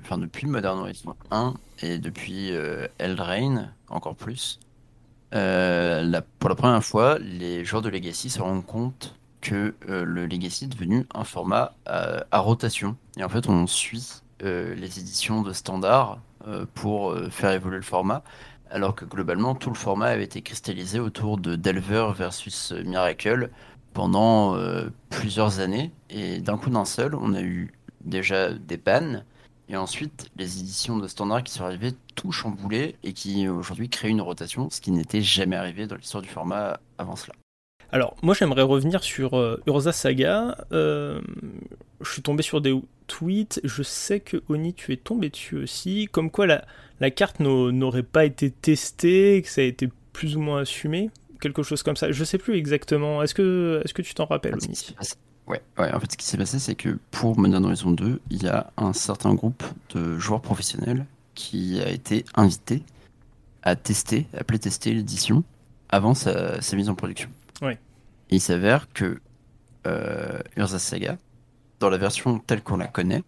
enfin depuis Modern Horizon 1 et depuis Eldraine encore plus, pour la première fois, les joueurs de Legacy se rendent compte que euh, le Legacy est devenu un format euh, à, rotation. Et en fait, on suit euh, les éditions de standard pour faire évoluer le format, alors que globalement, tout le format avait été cristallisé autour de Delver versus Miracle pendant plusieurs années. Et d'un coup d'un seul, on a eu déjà des pannes. Et ensuite, les éditions de standard qui sont arrivées tout chamboulées et qui aujourd'hui créent une rotation, ce qui n'était jamais arrivé dans l'histoire du format avant cela. Alors, moi j'aimerais revenir sur euh, Urza Saga. Euh, je suis tombé sur des tweets. Je sais que Oni, tu es tombé dessus aussi. Comme quoi la, la carte n'aurait pas été testée, que ça a été plus ou moins assumé. Quelque chose comme ça. Je sais plus exactement. Est-ce que, tu t'en rappelles, Ouais, ouais, en fait, ce qui s'est passé, c'est que pour Modern Horizon 2, il y a un certain groupe de joueurs professionnels qui a été invité à tester, à playtester l'édition avant sa mise en production. Ouais. il s'avère que euh, Urza Saga, dans la version telle qu'on la connaît,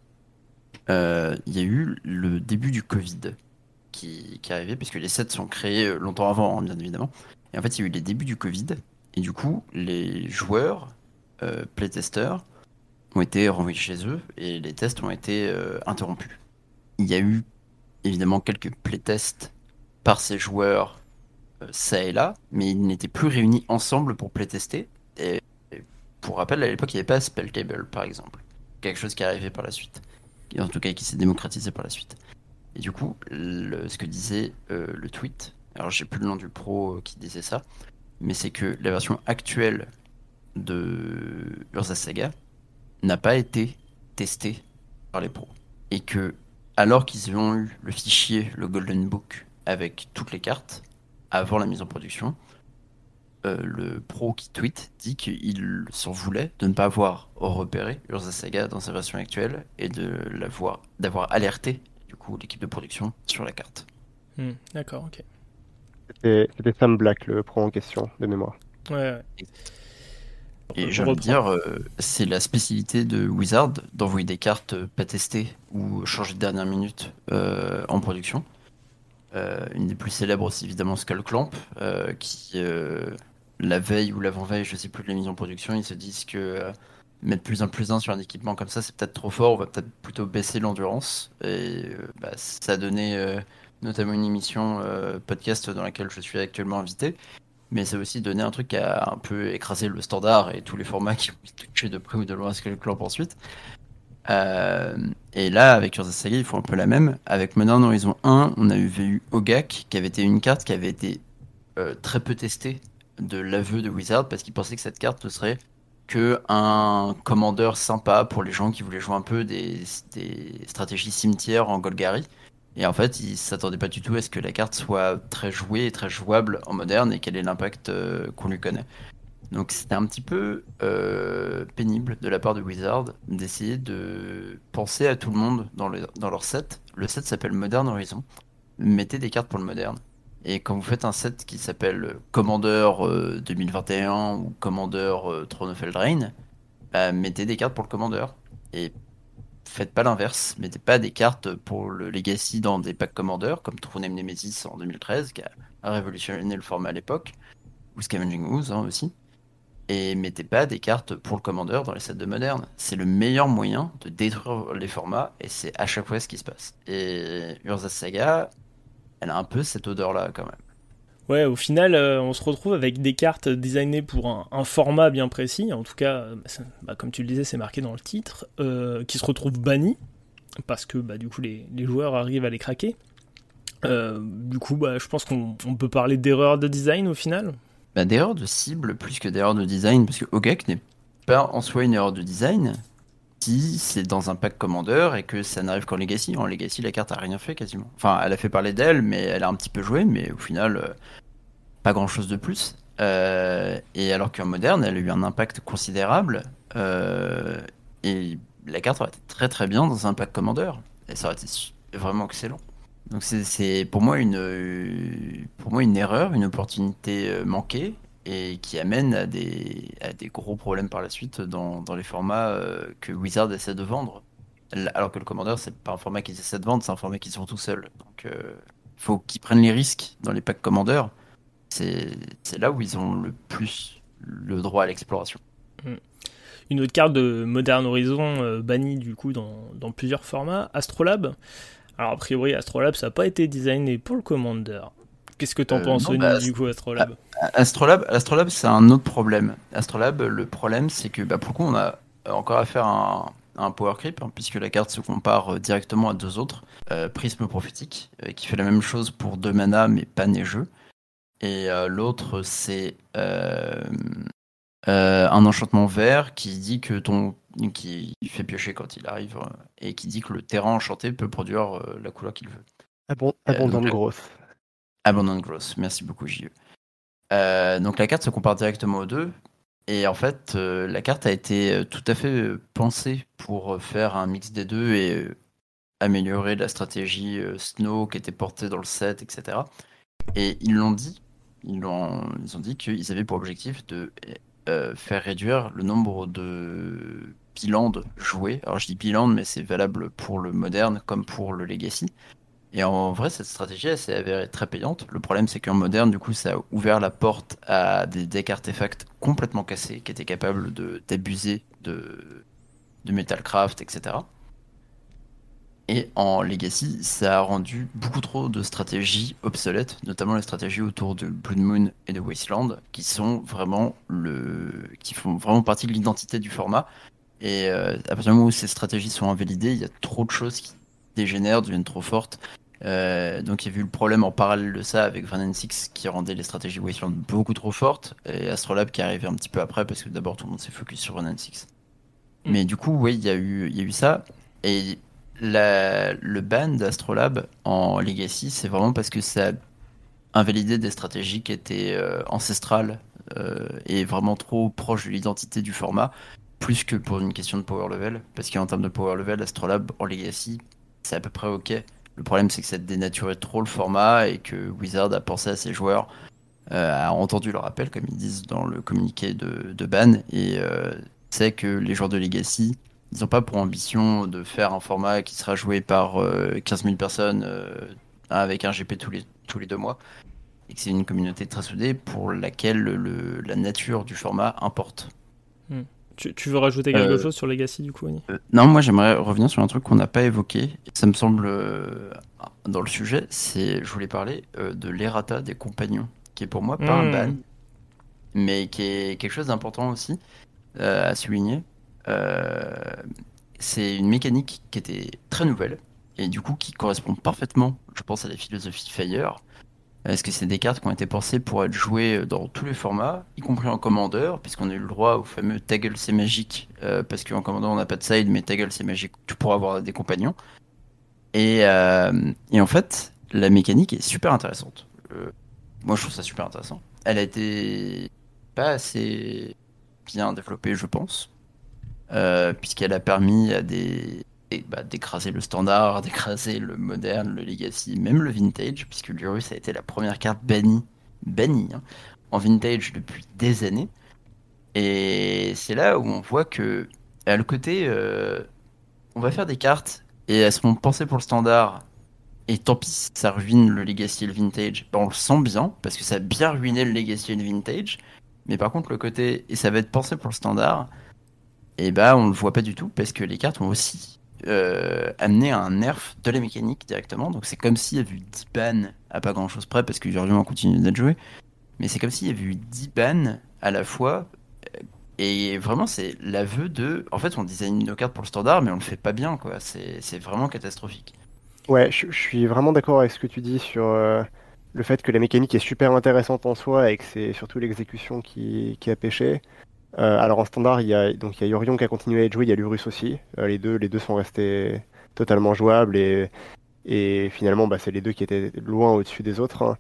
euh, il y a eu le début du Covid qui, qui est arrivé, puisque les sets sont créés euh, longtemps avant, hein, bien évidemment. Et en fait, il y a eu les débuts du Covid, et du coup, les joueurs, euh, playtesters, ont été renvoyés chez eux, et les tests ont été euh, interrompus. Il y a eu évidemment quelques playtests par ces joueurs euh, ça et là, mais ils n'étaient plus réunis ensemble pour playtester. Et, pour rappel, à l'époque, il n'y avait pas Spelltable, par exemple. Quelque chose qui est arrivé par la suite. En tout cas, qui s'est démocratisé par la suite. Et du coup, ce que disait euh, le tweet, alors j'ai plus le nom du pro euh, qui disait ça, mais c'est que la version actuelle de Urza Saga n'a pas été testée par les pros. Et que, alors qu'ils ont eu le fichier, le Golden Book, avec toutes les cartes, avant la mise en production, euh, le pro qui tweet dit qu'il s'en voulait de ne pas avoir repéré Urza Saga dans sa version actuelle et de l'avoir, d'avoir alerté du coup l'équipe de production sur la carte. Hmm, d'accord, ok. C'était, Sam Black le pro en question de mémoire. Ouais. Et je veux dire, euh, c'est la spécialité de Wizard d'envoyer des cartes pas testées ou changer de dernière minute euh, en production. Euh, une des plus célèbres, c'est évidemment Skullclamp, euh, qui, euh, la veille ou l'avant-veille, je sais plus de la mise en production, ils se disent que mettre plus un plus un sur un équipement comme ça, c'est peut-être trop fort, on va peut-être plutôt baisser l'endurance. Et bah, ça a donné notamment une émission podcast dans laquelle je suis actuellement invité. Mais ça a aussi donné un truc qui a un peu écrasé le standard et tous les formats qui ont touché de près ou de loin Skullclamp ensuite. Euh, et là, avec Urza Saga, ils font un peu la même. Avec Modern Horizon 1, on a eu Ogak, qui avait été une carte qui avait été euh, très peu testée de l'aveu de Wizard, parce qu'ils pensaient que cette carte serait que un commandeur sympa pour les gens qui voulaient jouer un peu des, stratégies cimetières en Golgari. Et en fait, ils s'attendaient pas du tout à ce que la carte soit très jouée et très jouable en moderne et quel est l'impact euh, qu'on lui connaît. Donc c'était un petit peu euh, pénible de la part de Wizard d'essayer de penser à tout le monde dans, dans leur set. Le set s'appelle Modern Horizon. Mettez des cartes pour le moderne. Et quand vous faites un set qui s'appelle Commander 2021 euh, ou Commander Throne of Eldraine, bah, mettez des cartes pour le Commander. Et faites pas l'inverse. Mettez pas des cartes pour le Legacy dans des packs Commander, comme True Name Nemesis en 2013, qui a révolutionné le format à l'époque, ou Scavenging Ooze hein, aussi. Et mettez pas des cartes pour le Commander dans les sets de moderne. C'est le meilleur moyen de détruire les formats, et c'est à chaque fois ce qui se passe. Et Urza Saga, elle a un peu cette odeur-là quand même. Ouais, au final, euh, on se retrouve avec des cartes designées pour un, format bien précis, en tout cas, euh, bah, comme tu le disais, c'est marqué dans le titre, euh, qui se retrouvent bannis, parce que bah, du coup les, joueurs arrivent à les craquer. du coup, bah, je pense qu'on peut parler d'erreur de design au final. Bah, d'erreur de cible plus que d'erreur de design, parce que Ogek n'est pas en soi une erreur de design, si c'est dans un pack Commander et que ça n'arrive qu'en Legacy. En Legacy, la carte a rien fait quasiment. Enfin, elle a fait parler d'elle, mais elle a un petit peu joué, mais au final, pas grand chose de plus. Euh, et alors qu'en moderne, elle a eu un impact considérable. Euh, et la carte aurait été très très bien dans un pack Commander. Et ça aurait été vraiment excellent. Donc c'est pour moi une erreur, une opportunité euh, manquée et qui amène à des, gros problèmes par la suite dans, les formats que Wizard essaie de vendre. Alors que le Commander, c'est pas un format qu'ils essaient de vendre, c'est un format qu'ils sont tout seuls. Donc il faut qu'ils prennent les risques dans les packs Commander c'est là où ils ont le plus le droit à l'exploration. Hmm. Une autre carte de Modern Horizon euh, bannie du coup dans, plusieurs formats, Astrolab. Alors a priori Astrolab ça n'a pas été designé pour le Commander. Qu'est-ce que t'en euh, penses bah, du coup Astrolab Astrolab, Astrolab c'est un autre problème. Astrolab le problème c'est que bah, pour le coup on a encore affaire à un, un power creep hein, puisque la carte se compare euh, directement à deux autres. Prisme prophétique qui fait la même chose pour deux mana mais pas neigeux. Et euh, l'autre, c'est euh, euh, un enchantement vert qui dit que ton. qui fait piocher quand il arrive et qui dit que le terrain enchanté peut produire la couleur qu'il veut. Abond abondante grosse. Abondante grosse, merci beaucoup, JE. donc la carte se compare directement aux deux. Et en fait, la carte a été tout à fait pensée pour faire un mix des deux et améliorer la stratégie Snow qui était portée dans le set, etc. Et ils l'ont dit, ils ont, dit qu'ils avaient pour objectif de euh, faire réduire le nombre de bilans joués. Alors je dis bilan, mais c'est valable pour le moderne comme pour le legacy. Et en vrai, cette stratégie, s'est avérée très payante. Le problème, c'est qu'en moderne, du coup, ça a ouvert la porte à des decks artefacts complètement cassés, qui étaient capables d'abuser de, de Metalcraft, etc. Et en Legacy, ça a rendu beaucoup trop de stratégies obsolètes, notamment les stratégies autour de Blood Moon et de Wasteland, qui sont vraiment le, qui font vraiment partie de l'identité du format. Et euh, à partir du moment où ces stratégies sont invalidées, il y a trop de choses qui dégénèrent, deviennent trop fortes. Euh, donc il y a eu le problème en parallèle de ça avec Van Six qui rendait les stratégies Wasteland beaucoup trop fortes, et Astrolab qui est arrivé un petit peu après parce que d'abord tout le monde s'est focus sur Van Six. Mm. Mais du coup, oui, il y, a eu, y a eu ça. Et le ban d'Astrolab en Legacy, c'est vraiment parce que ça a invalidé des stratégies qui étaient euh, ancestrales euh, et vraiment trop proches de l'identité du format, plus que pour une question de power level. Parce qu'en termes de power level, Astrolab en Legacy, c'est à peu près ok. Le problème, c'est que ça dénaturait trop le format et que Wizard a pensé à ses joueurs, euh, a entendu leur appel, comme ils disent dans le communiqué de, de ban, et sait que les joueurs de Legacy ils n'ont pas pour ambition de faire un format qui sera joué par 15 euh, 000 personnes euh, avec un GP tous les, tous les deux mois. Et que c'est une communauté très soudée pour laquelle le, la nature du format importe. Tu, veux rajouter quelque euh, chose sur Legacy du coup, Non, moi j'aimerais revenir sur un truc qu'on n'a pas évoqué. Ça me semble dans le sujet. C'est, je voulais parler de l'errata des compagnons, qui est pour moi pas un hmm. ban, mais qui est quelque chose d'important aussi à souligner euh, c'est une mécanique qui était très nouvelle et du coup qui correspond parfaitement, je pense, à la philosophie Fire. Est-ce que c'est des cartes qui ont été pensées pour être jouées dans tous les formats, y compris en commandeur, puisqu'on a eu le droit au fameux Taggle c'est magique, euh, parce qu'en commandeur on n'a pas de side, mais Taggle c'est magique, tu pourras avoir des compagnons. Et, euh, en fait, la mécanique est super intéressante. Euh, moi, je trouve ça super intéressant. Elle a été pas assez bien développée, je pense, puisqu'elle a permis à des et, bah, d'écraser le standard, d'écraser le moderne, le legacy, même le vintage, puisque l'Urus a été la première carte bannie, bannie hein, en vintage depuis des années. Et c'est là où on voit que à le côté, euh, on va faire des cartes et elles seront pensées pour le standard. Et tant pis ça ruine le legacy et le vintage, bah, on le sent bien parce que ça a bien ruiné le legacy et le vintage. Mais par contre le côté et ça va être pensé pour le standard, et bah on le voit pas du tout parce que les cartes ont aussi euh, amené un nerf de la mécanique directement. Donc c'est comme s'il y avait eu 10 bans à pas grand chose près parce que Urion continue d'être joué. Mais c'est comme s'il y avait eu 10 bans à la fois. Et vraiment, c'est l'aveu de. En fait, on design nos cartes pour le standard, mais on le fait pas bien, quoi. C'est vraiment catastrophique. Ouais, je, suis vraiment d'accord avec ce que tu dis sur euh, le fait que la mécanique est super intéressante en soi et que c'est surtout l'exécution qui a pêché. Euh, alors en standard, il y a donc il y a Yorion qui a continué à être joué, il y a Lurus aussi. Euh, les deux, les deux sont restés totalement jouables et, et finalement, bah, c'est les deux qui étaient loin au-dessus des autres. hein.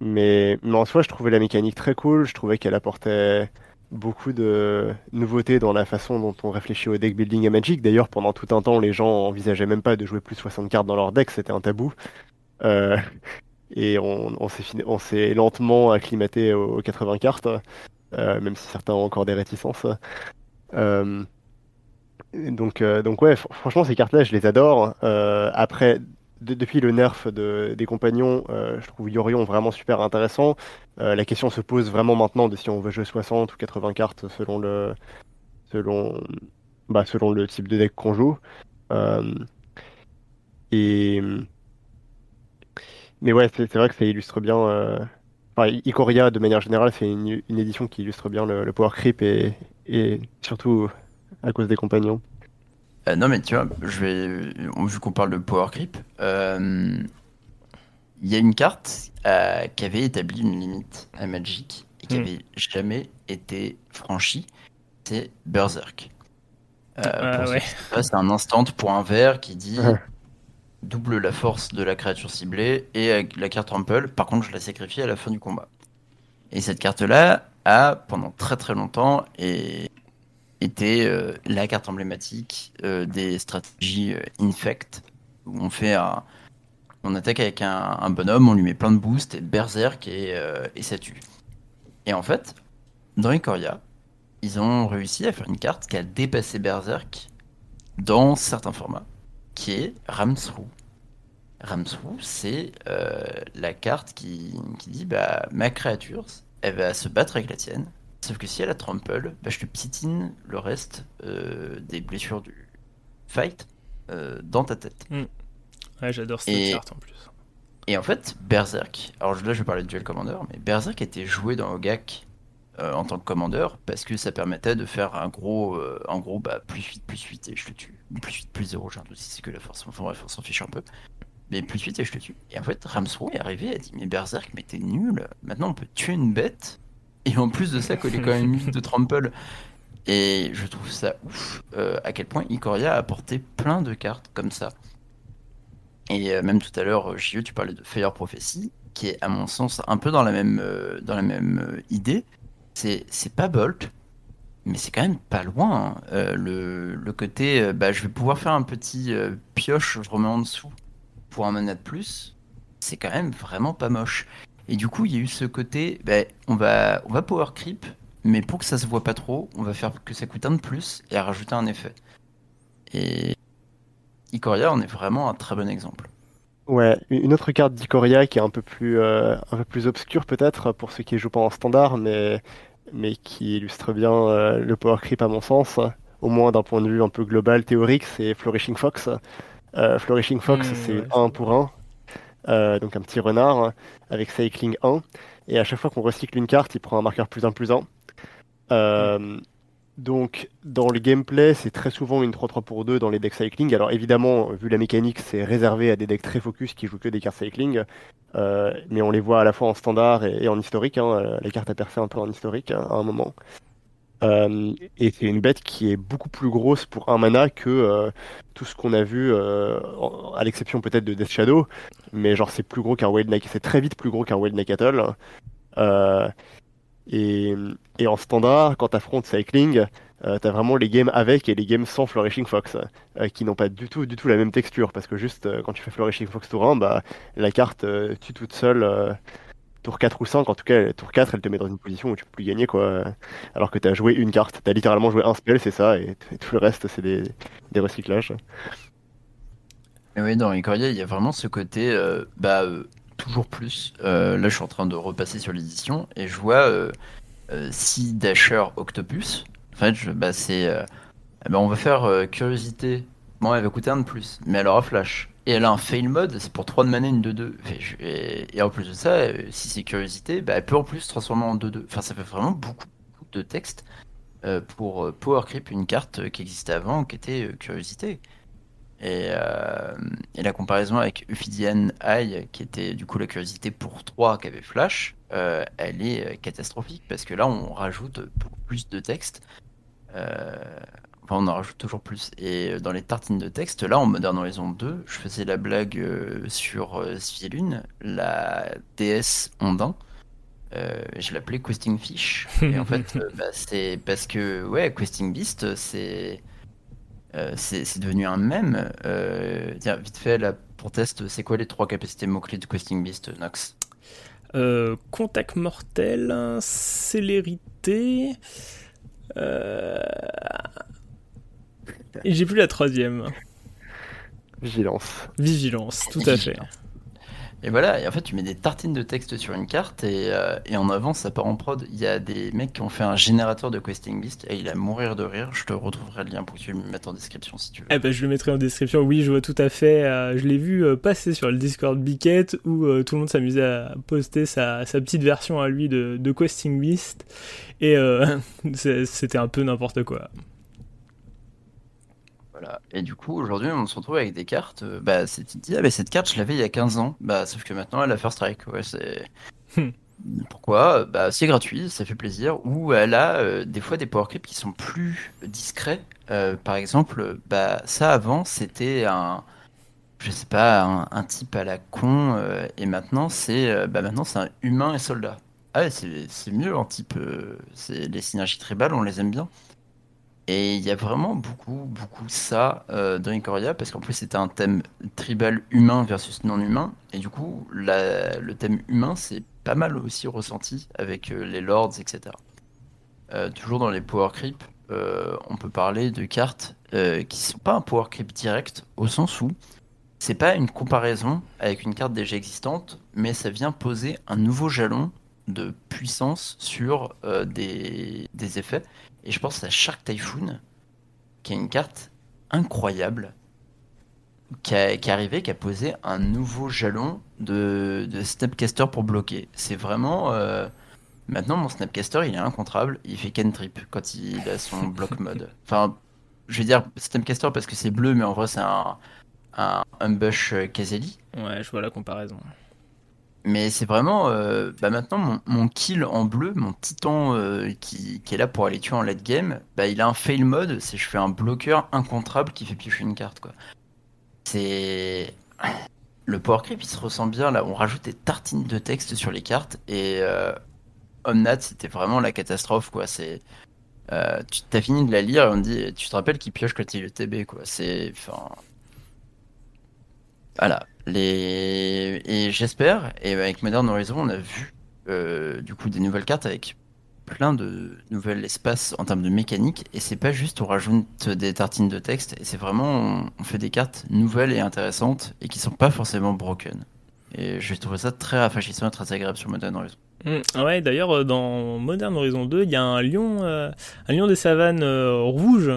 Mais, en soi, je trouvais la mécanique très cool. Je trouvais qu'elle apportait beaucoup de nouveautés dans la façon dont on réfléchit au deck building à Magic. D'ailleurs, pendant tout un temps, les gens envisageaient même pas de jouer plus de 60 cartes dans leur deck, c'était un tabou. Euh, et on, s'est lentement acclimaté aux, aux 80 cartes, même si certains ont encore des réticences. Euh, donc, euh, donc ouais, fr- franchement, ces cartes-là, je les adore. Euh, après, de- depuis le nerf de- des compagnons, euh, je trouve Yorion vraiment super intéressant. Euh, la question se pose vraiment maintenant de si on veut jouer 60 ou 80 cartes selon le, selon, bah, selon le type de deck qu'on joue. Euh, et, mais ouais, c'est vrai que ça illustre bien. Enfin, Ikoria, de manière générale, c'est une, une édition qui illustre bien le, le power creep et, et surtout à cause des compagnons. Euh, non, mais tu vois, je vais, vu qu'on parle de Power Creep, euh, il y a une carte euh, qui avait établi une limite à Magic et qui Hmm. avait jamais été franchie, c'est Berserk. Euh, Ah, ouais. c'est un instant pour un vert qui dit Ouais. double la force de la créature ciblée et avec la carte Trample, par contre, je la sacrifie à la fin du combat. Et cette carte-là a, pendant très très longtemps, et euh, la carte emblématique euh, des stratégies euh, Infect, où on fait un, on attaque avec un, bonhomme, on lui met plein de boosts et berserk et, euh, et ça tue. Et en fait, dans Ikoria, ils ont réussi à faire une carte qui a dépassé berserk dans certains formats, qui est Ramsrou. Ramsrou, c'est euh, la carte qui, qui dit bah ma créature, elle va se battre avec la tienne, Sauf que si elle a trample, bah, je te pitine le reste euh, des blessures du fight euh, dans ta tête. Ouais, j'adore cette Et- carte en plus. Et en fait, Berserk, alors là je vais parler de Duel Commander, mais Berserk était joué dans Ogak euh, en tant que commandeur parce que ça permettait de faire un gros, euh, en gros, bah, plus 8, plus 8 et je te tue. Plus 8, plus 0, j'ai un doute si c'est que la force. Enfin bref, on s'en fiche un peu. Mais plus 8 et je te tue. Et en fait, Ramsro est arrivé a dit Mais Berserk, mais t'es nul. Maintenant on peut tuer une bête. Et en plus de ça, coller quand même 8 de trample. Et je trouve ça ouf euh, à quel point Ikoria a apporté plein de cartes comme ça. Et même tout à l'heure, euh, JE, tu parlais de Fire Prophecy, qui est à mon sens un peu dans la même, dans la même idée. C'est, pas Bolt, mais c'est quand même pas loin. hein. Euh, le, côté, euh, bah, je vais pouvoir faire un petit euh, pioche, je remets en dessous pour un mana de plus, c'est quand même vraiment pas moche. Et du coup, il y a eu ce côté, bah, on, va, on va power creep, mais pour que ça se voit pas trop, on va faire que ça coûte un de plus et rajouter un effet. Et Ikoria en est vraiment un très bon exemple. Ouais, une autre carte d'Ikoria qui est un peu plus, euh, un peu plus obscure peut-être pour ceux qui jouent pas en standard, mais, mais qui illustre bien euh, le power creep à mon sens, au moins d'un point de vue un peu global, théorique, c'est Flourishing Fox. Euh, Flourishing Fox, Hmm, c'est ouais, 1 pour 1, euh, donc un petit renard avec Cycling 1, et à chaque fois qu'on recycle une carte, il prend un marqueur plus 1 plus 1. Euh, donc, dans le gameplay, c'est très souvent une 3-3 pour 2 dans les decks cycling. Alors, évidemment, vu la mécanique, c'est réservé à des decks très focus qui jouent que des cartes cycling. Euh, mais on les voit à la fois en standard et, en historique. hein. Euh, La carte a percé un peu en historique hein, à un moment. Euh, et c'est une bête qui est beaucoup plus grosse pour un mana que tout ce qu'on a vu, à l'exception peut-être de Death Shadow. Mais genre, c'est plus gros qu'un Wild Knight. C'est très vite plus gros qu'un Wild Nakatel. Et, en standard, quand tu Cycling, euh, t'as vraiment les games avec et les games sans Flourishing Fox, qui n'ont pas du tout, du tout la même texture. Parce que juste quand tu fais Flourishing Fox tour 1, bah, la carte tue toute seule tour 4 ou 5, en tout cas, tour 4, elle te met dans une position où tu peux plus gagner, quoi. Alors que tu as joué une carte. Tu as littéralement joué un spell, c'est ça, et, tout le reste, c'est des, recyclages. Et oui, dans Ikoria, il y a vraiment ce côté, euh, bah, euh, toujours plus. Euh, là, je suis en train de repasser sur l'édition, et je vois si Dasher Octopus. En fait, je, bah, c'est. Eh ben, on va faire curiosité. Bon, elle va coûter un de plus, mais elle aura flash. Et elle a un fail mode, c'est pour 3 de mana, une 2-2. Et, en plus de ça, euh, si c'est curiosité, bah, elle peut en plus se transformer en 2-2. Enfin, ça fait vraiment beaucoup, de texte euh, pour euh, Power Creep, une carte qui existait avant, qui était curiosité. Et, la comparaison avec Ophidian Eye, qui était du coup la curiosité pour 3 qui avait Flash, elle est catastrophique parce que là on rajoute beaucoup plus de texte on en rajoute toujours plus. Et euh, dans les tartines de texte, là, en Modern Horizon 2, je faisais la blague euh, sur euh, la déesse Ondin. Euh, je l'appelais Questing Fish. Et en fait, bah, c'est parce que, ouais, Questing Beast, c'est. C'est devenu un mème. tiens, vite fait, là, pour test, c'est quoi les trois capacités mots-clés de Questing Beast, Nox? Contact mortel, célérité. Euh, et j'ai plus la troisième. Vigilance. Vigilance, tout à fait. Et voilà, et en fait, tu mets des tartines de texte sur une carte et, euh, et en avance, ça part en prod. Il y a des mecs qui ont fait un générateur de Questing Beast et il a mourir de rire. Je te retrouverai le lien pour que tu le mettes en description si tu veux. Eh ben, je le mettrai en description. Oui, je vois tout à fait. Euh, je l'ai vu euh, passer sur le Discord Biquette où tout le monde s'amusait à poster sa, sa, petite version à lui de, de Questing Beast et c'était un peu n'importe quoi. Et du coup, aujourd'hui, on se retrouve avec des cartes. Euh, bah, c'est, tu te dis, ah, bah, cette carte, je l'avais il y a 15 ans. Bah, sauf que maintenant, elle a First Strike. Ouais, c'est. Hmm. Pourquoi? Bah, c'est gratuit, ça fait plaisir. Ou elle a euh, des fois des power creeps qui sont plus discrets. Euh, par exemple, bah, ça avant, c'était un. Je sais pas, un, type à la con. et maintenant, c'est bah, maintenant c'est un humain et soldat. Ah ouais, c'est, c'est mieux en type. c'est, les synergies tribales, on les aime bien. Et il y a vraiment beaucoup, beaucoup ça euh, dans Ikoria, parce qu'en plus c'était un thème tribal humain versus non humain, et du coup le thème humain c'est pas mal aussi ressenti avec euh, les lords, etc. Euh, toujours dans les power creep, on peut parler de cartes qui sont pas un power creep direct, au sens où c'est pas une comparaison avec une carte déjà existante, mais ça vient poser un nouveau jalon de puissance sur des effets et je pense à Shark Typhoon, qui est une carte incroyable, qui, est arrivée, qui a posé un nouveau jalon de, de Snapcaster pour bloquer. C'est vraiment. Euh, maintenant, mon Snapcaster, il est incontrable. Il fait cantrip quand il a son block mode. Enfin, je vais dire Snapcaster parce que c'est bleu, mais en vrai, c'est un, un, un Bush Kazeli. Ouais, je vois la comparaison. Mais c'est vraiment, euh, bah maintenant mon, kill en bleu, mon titan euh, qui, est là pour aller tuer en late game, bah il a un fail mode, c'est je fais un bloqueur incontrable qui fait piocher une carte quoi. C'est le power creep il se ressent bien là, on rajoute des tartines de texte sur les cartes et euh, Omnat c'était vraiment la catastrophe quoi. C'est euh, tu t'as fini de la lire et on dit tu te rappelles qu'il pioche quand il est TB quoi. C'est enfin voilà les... Et j'espère, et avec Modern Horizon, on a vu euh, du coup des nouvelles cartes avec plein de nouveaux espaces en termes de mécanique. Et c'est pas juste on rajoute des tartines de texte, et c'est vraiment on, fait des cartes nouvelles et intéressantes et qui sont pas forcément broken. Et je trouve ça très rafraîchissant et très agréable sur Modern Horizon. Mmh. ouais, d'ailleurs, euh, dans Modern Horizon 2, il y a un lion, euh, un lion des savanes rouge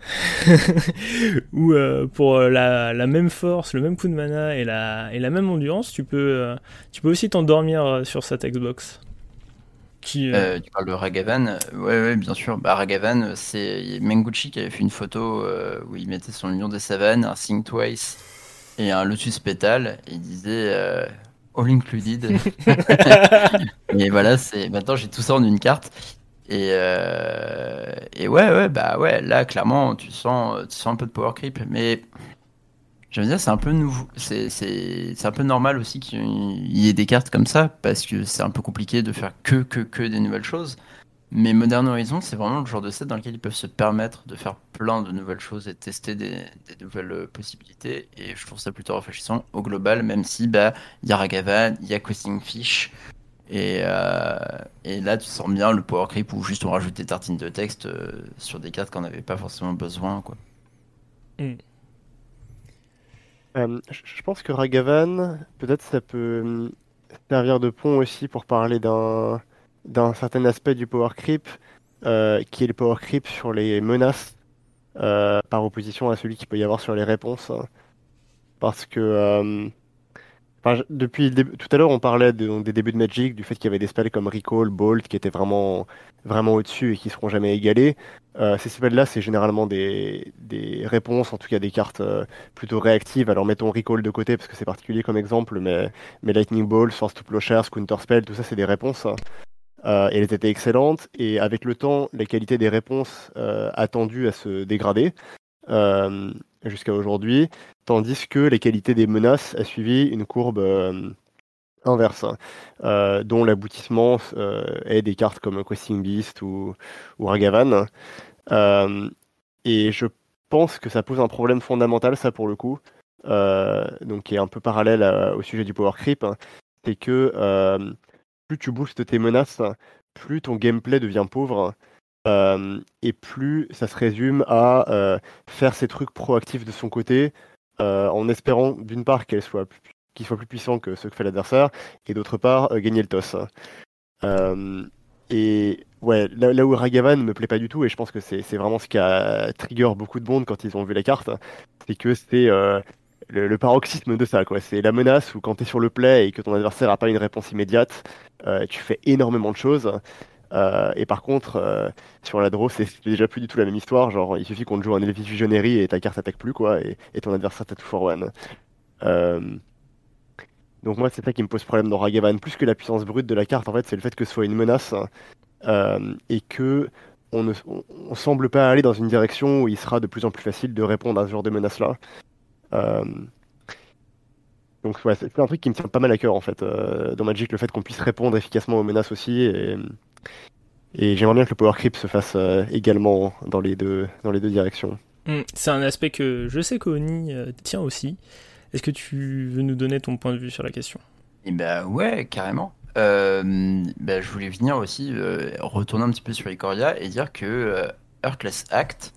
Ou euh, pour euh, la, même force, le même coup de mana et la, et la même endurance, tu peux, euh, tu peux aussi t'endormir sur cette Xbox. Qui, tu parles de Ragavan ouais, ouais, bien sûr. Bah, Ragavan, c'est Menguchi qui avait fait une photo où il mettait son lion des savanes, un Sing Twice et un Lotus Pétale. Et il disait All Included. et voilà, c'est maintenant j'ai tout ça en une carte. Et, euh, et ouais, ouais, bah ouais, là, clairement, tu sens, tu sens un peu de power creep. Mais veux dire, c'est un peu nouveau. C'est, un peu normal aussi qu'il y ait des cartes comme ça, parce que c'est un peu compliqué de faire que, que, que des nouvelles choses. Mais Modern Horizon, c'est vraiment le genre de set dans lequel ils peuvent se permettre de faire plein de nouvelles choses et de tester des, nouvelles possibilités. Et je trouve ça plutôt rafraîchissant au global, même si bah il y a Ragavan, il y a Questing Fish. Et, euh, et, là, tu sens bien le power creep où juste on rajoute des tartines de texte euh, sur des cartes qu'on n'avait pas forcément besoin. Quoi. Mm. Euh, je pense que Ragavan, peut-être ça peut hum, servir de pont aussi pour parler d'un d'un certain aspect du power creep, euh, qui est le power creep sur les menaces, euh, par opposition à celui qu'il peut y avoir sur les réponses. Parce que euh, depuis tout à l'heure, on parlait des débuts de Magic, du fait qu'il y avait des spells comme Recall, Bolt, qui étaient vraiment, vraiment au-dessus et qui seront jamais égalés. ces spells-là, c'est généralement des, des, réponses, en tout cas des cartes plutôt réactives. Alors mettons Recall de côté parce que c'est particulier comme exemple, mais, mais Lightning Ball, Force to Plowshares, Counter Spell, tout ça, c'est des réponses. Euh, elles étaient excellentes et avec le temps, la qualité des réponses euh, a se dégrader euh, jusqu'à aujourd'hui, tandis que la qualité des menaces a suivi une courbe inverse, dont l'aboutissement est des cartes comme Questing Beast ou, Ragavan. et je pense que ça pose un problème fondamental, ça pour le coup, donc qui est un peu parallèle au sujet du power creep, hein. c'est que plus tu boostes tes menaces, plus ton gameplay devient pauvre. Euh, et plus ça se résume à euh, faire ses trucs proactifs de son côté, euh, en espérant d'une part qu'elle soit qu'il soit plus puissant que ce que fait l'adversaire, et d'autre part gagner le toss. et ouais, là, où Ragavan me plaît pas du tout, et je pense que c'est vraiment ce qui a trigger beaucoup de monde quand ils ont vu la carte, c'est que c'est le, paroxysme de ça. C'est la menace où quand tu es sur le play et que ton adversaire n'a pas une réponse immédiate, euh, tu fais énormément de choses. Euh, et par contre, euh, sur la draw, c'est déjà plus du tout la même histoire. Genre, il suffit qu'on joue un Elvis Visionary et ta carte attaque plus, quoi, et, ton adversaire t'a tout for one. donc moi, c'est ça qui me pose problème dans Ragavan. Plus que la puissance brute de la carte, en fait, c'est le fait que ce soit une menace et que on ne on semble pas aller dans une direction où il sera de plus en plus facile de répondre à ce genre de menace-là. Euh, donc c'est un truc qui me tient pas mal à cœur en fait euh, dans Magic, le fait qu'on puisse répondre efficacement aux menaces aussi. Et, et j'aimerais bien que le Power Creep se fasse euh, également dans les deux, dans les deux directions. Hmm, c'est un aspect que je sais qu'Oni tient aussi. Est-ce que tu veux nous donner ton point de vue sur la question? Eh ben ouais, carrément. ben, je voulais venir aussi retourner un petit peu sur Ikoria et dire que Earthless Act,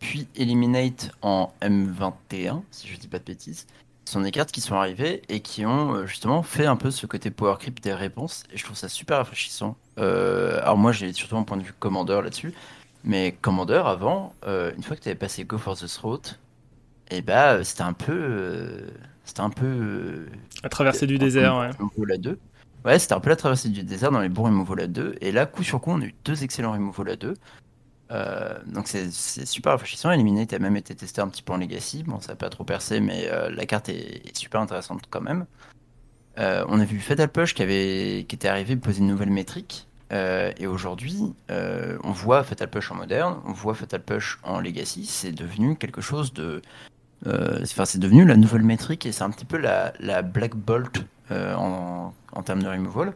puis Eliminate en M21, si je dis pas de bêtises. Ce sont des cartes qui sont arrivées et qui ont euh, justement fait un peu ce côté power creep des réponses, et je trouve ça super rafraîchissant. Euh, alors moi j'ai surtout un point de vue Commander là-dessus, mais Commander avant, euh, une fois que tu avais passé Go for the Throat, et eh bah c'était un peu... c'était un peu... la traversée du désert, ouais. La 2. Ouais, c'était un peu la traversée du désert dans les bons removal à 2, et là coup sur coup on a eu deux excellents removal à 2. Euh, donc c'est super rafraîchissant. Eliminate a même été testé un petit peu en Legacy. Bon, ça n'a pas trop percé, mais euh, la carte est, super intéressante quand même. Euh, on a vu Fatal Push qui, avait, qui était arrivé poser une nouvelle métrique. et aujourd'hui, on voit Fatal Push en moderne, on voit Fatal Push en Legacy. C'est devenu quelque chose de. Enfin, c'est devenu la nouvelle métrique et c'est un petit peu la, la Black Bolt en termes de removal.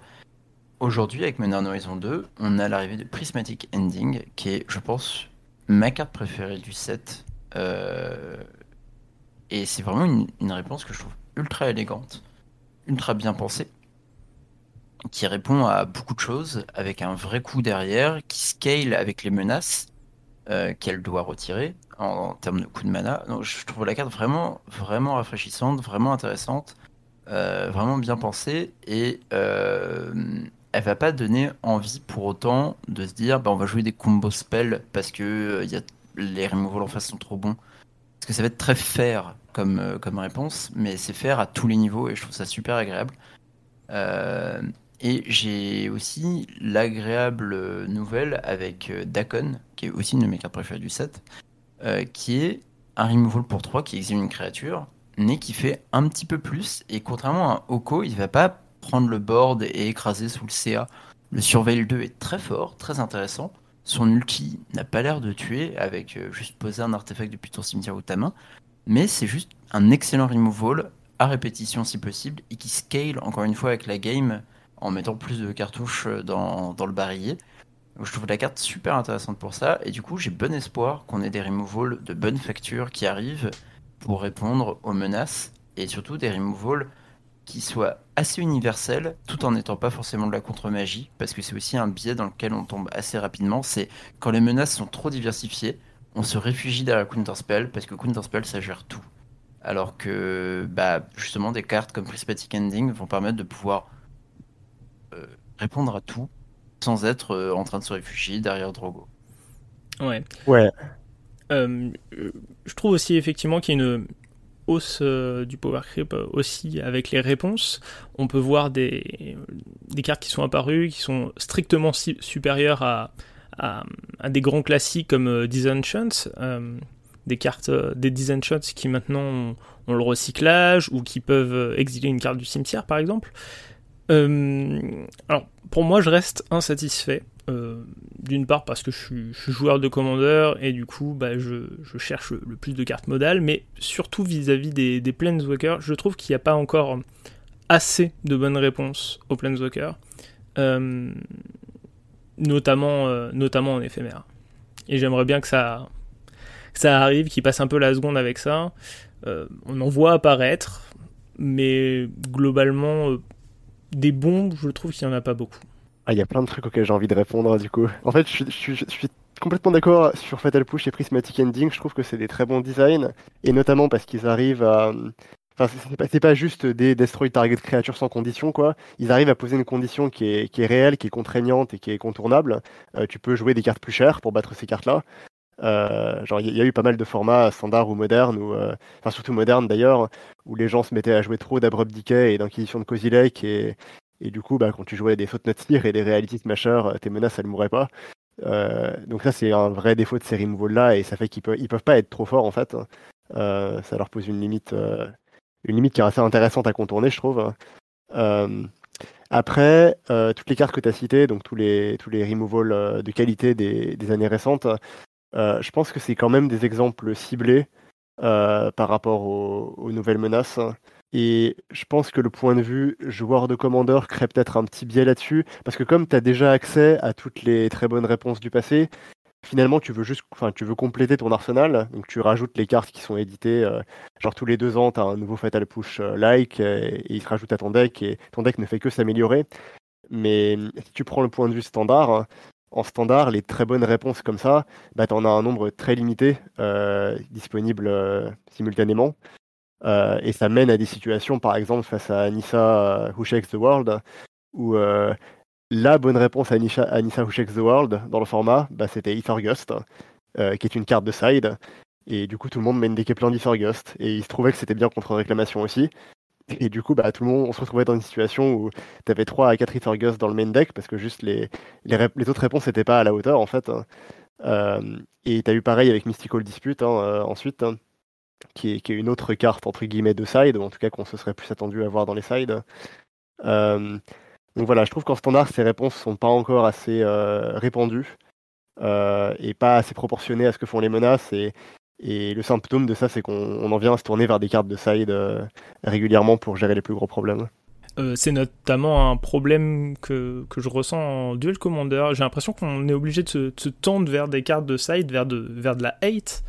Aujourd'hui, avec Modern Horizon 2, on a l'arrivée de Prismatic Ending, qui est, je pense, ma carte préférée du set. Euh, et c'est vraiment une, réponse que je trouve ultra élégante, ultra bien pensée, qui répond à beaucoup de choses avec un vrai coup derrière, qui scale avec les menaces euh, qu'elle doit retirer en, termes de coup de mana. Donc je trouve la carte vraiment, vraiment rafraîchissante, vraiment intéressante, euh, vraiment bien pensée et elle va pas donner envie pour autant de se dire bah, on va jouer des combos spells parce que euh, y a, les removals en face sont trop bons. Parce que ça va être très fair comme, euh, comme réponse, mais c'est fair à tous les niveaux et je trouve ça super agréable. Euh, et j'ai aussi l'agréable nouvelle avec Dakon, qui est aussi une de mes cartes préférées du set, qui est un removal pour 3 qui exile une créature, mais qui fait un petit peu plus. Et contrairement à Oko, il va pas prendre le board et écraser sous le CA Le Surveil 2 est très fort, très intéressant. Son ulti n'a pas l'air de tuer avec euh, juste poser un artefact depuis ton cimetière ou ta main, mais c'est juste un excellent removal à répétition si possible et qui scale encore une fois avec la game en mettant plus de cartouches euh, dans, le barillet. Je trouve la carte super intéressante pour ça et du coup j'ai bon espoir qu'on ait des removals de bonne facture qui arrivent pour répondre aux menaces et surtout des removals qui soient assez universels tout en n'étant pas forcément de la contre-magie parce que c'est aussi un biais dans lequel on tombe assez rapidement c'est quand les menaces sont trop diversifiées on se réfugie derrière Counterspell parce que Counterspell ça gère tout alors que bah, justement des cartes comme Prismatic Ending vont permettre de pouvoir euh, répondre à tout sans être euh, en train de se réfugier derrière Drogo. Ouais. Ouais. Euh, je trouve aussi effectivement qu'il y a une hausse euh, du power creep euh, aussi avec les réponses. On peut voir des, des cartes qui sont apparues qui sont strictement supérieures à, à, des grands classiques comme euh, Disenchant, euh, des cartes des Disenchants qui maintenant ont, le recyclage ou qui peuvent exiler une carte du cimetière par exemple. Alors pour moi je reste insatisfait. Euh, d'une part parce que je suis, joueur de commandeur et du coup bah, je, cherche le, plus de cartes modales, mais surtout vis-à-vis des, des Planeswalkers, je trouve qu'il n'y a pas encore assez de bonnes réponses aux Planeswalkers, euh, notamment, euh, notamment en éphémère. Et j'aimerais bien que ça, arrive, qu'ils passent un peu la seconde avec ça. Euh, on en voit apparaître, mais globalement, des bons, je trouve qu'il n'y en a pas beaucoup. Ah, il y a plein de trucs auxquels j'ai envie de répondre du coup. En fait, je, suis- complètement d'accord sur Fatal Push et Prismatic Ending. Je trouve que c'est des très bons designs, et notamment parce qu'ils arrivent à. Enfin, c'est- pas, pas juste des destroy target créatures sans condition, quoi. Ils arrivent à poser une condition qui est, qui est réelle, qui est contraignante et qui est contournable. Euh, tu peux jouer des cartes plus chères pour battre ces cartes-là. Euh, genre, il y, a eu pas mal de formats standards ou modernes, ou, euh, enfin surtout modernes d'ailleurs, où les gens se mettaient à jouer trop d'Abrupt Decay et d'Inquisition de Cozy Lake, et, et du coup, bah, quand tu jouais des Faute Tir et des Reality Smasher, euh, tes menaces, elles mourraient pas. Euh, donc ça, c'est un vrai défaut de ces removals-là, et ça fait qu'ils peuvent, peuvent pas être trop forts, en fait. Euh, ça leur pose une limite, une limite qui est assez intéressante à contourner, je trouve. Euh, après, toutes les cartes que tu as citées, donc tous les, tous les removals de qualité des, années récentes, je pense que c'est quand même des exemples ciblés par rapport aux, aux nouvelles menaces. Et je pense que le point de vue joueur de commandeur crée peut-être un petit biais là-dessus, parce que comme tu as déjà accès à toutes les très bonnes réponses du passé, finalement tu veux juste compléter ton arsenal, donc tu rajoutes les cartes qui sont éditées, euh, genre tous les deux ans tu as un nouveau Fatal Push euh, like, euh, et il se rajoute à ton deck, et ton deck ne fait que s'améliorer. Mais si tu prends le point de vue standard, hein, en standard, les très bonnes réponses comme ça, bah, tu en as un nombre très limité disponible simultanément. Euh, et ça mène à des situations, par exemple, face à Anissa euh, Who Shakes the World, où euh, la bonne réponse à Anissa, Who Shakes the World dans le format, bah, c'était Ethergust, euh, qui est une carte de side. Et du coup, tout le monde mène des plein d'Ethergust. Et il se trouvait que c'était bien contre réclamation aussi. Et du coup, bah, tout le monde, on se retrouvait dans une situation où tu avais 3 à 4 Ethergust dans le main deck, parce que juste les, les, autres réponses n'étaient pas à la hauteur, en fait. Et tu as eu pareil avec Mystical Dispute, hein, ensuite, hein, qui, est, une autre carte, entre guillemets, de side, ou en tout cas qu'on se serait plus attendu à voir dans les sides. Euh, donc voilà, je trouve qu'en standard, ces réponses sont pas encore assez euh, répandues euh, et pas assez proportionnées à ce que font les menaces. Et, le symptôme de ça, c'est qu'on on en vient à se tourner vers des cartes de side régulièrement pour gérer les plus gros problèmes. C'est notamment un problème que, que je ressens en Duel Commander. J'ai l'impression qu'on est obligé de se, de se tendre vers des cartes de side, vers de, vers de la hate,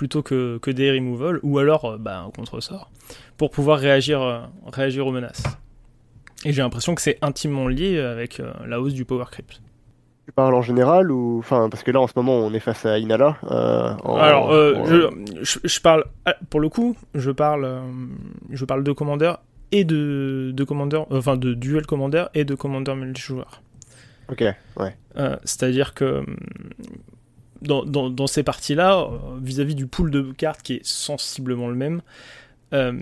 plutôt que, que des removals, ou alors euh, bah, un contre-sort, pour pouvoir réagir, euh, réagir aux menaces. Et j'ai l'impression que c'est intimement lié avec euh, la hausse du power creep. Tu parles en général ou enfin parce que là en ce moment on est face à Inala. euh, en- Alors, euh, en- je, je, parle, ah, pour le coup, je parle, je parle de Commander et de, de Commander, enfin de Duel Commander et de Commander multijoueur. Ok, ouais. Euh, C'est-à-dire que hum, dans, ces parties-là, euh, vis-à-vis du pool de cartes qui est sensiblement le même, euh,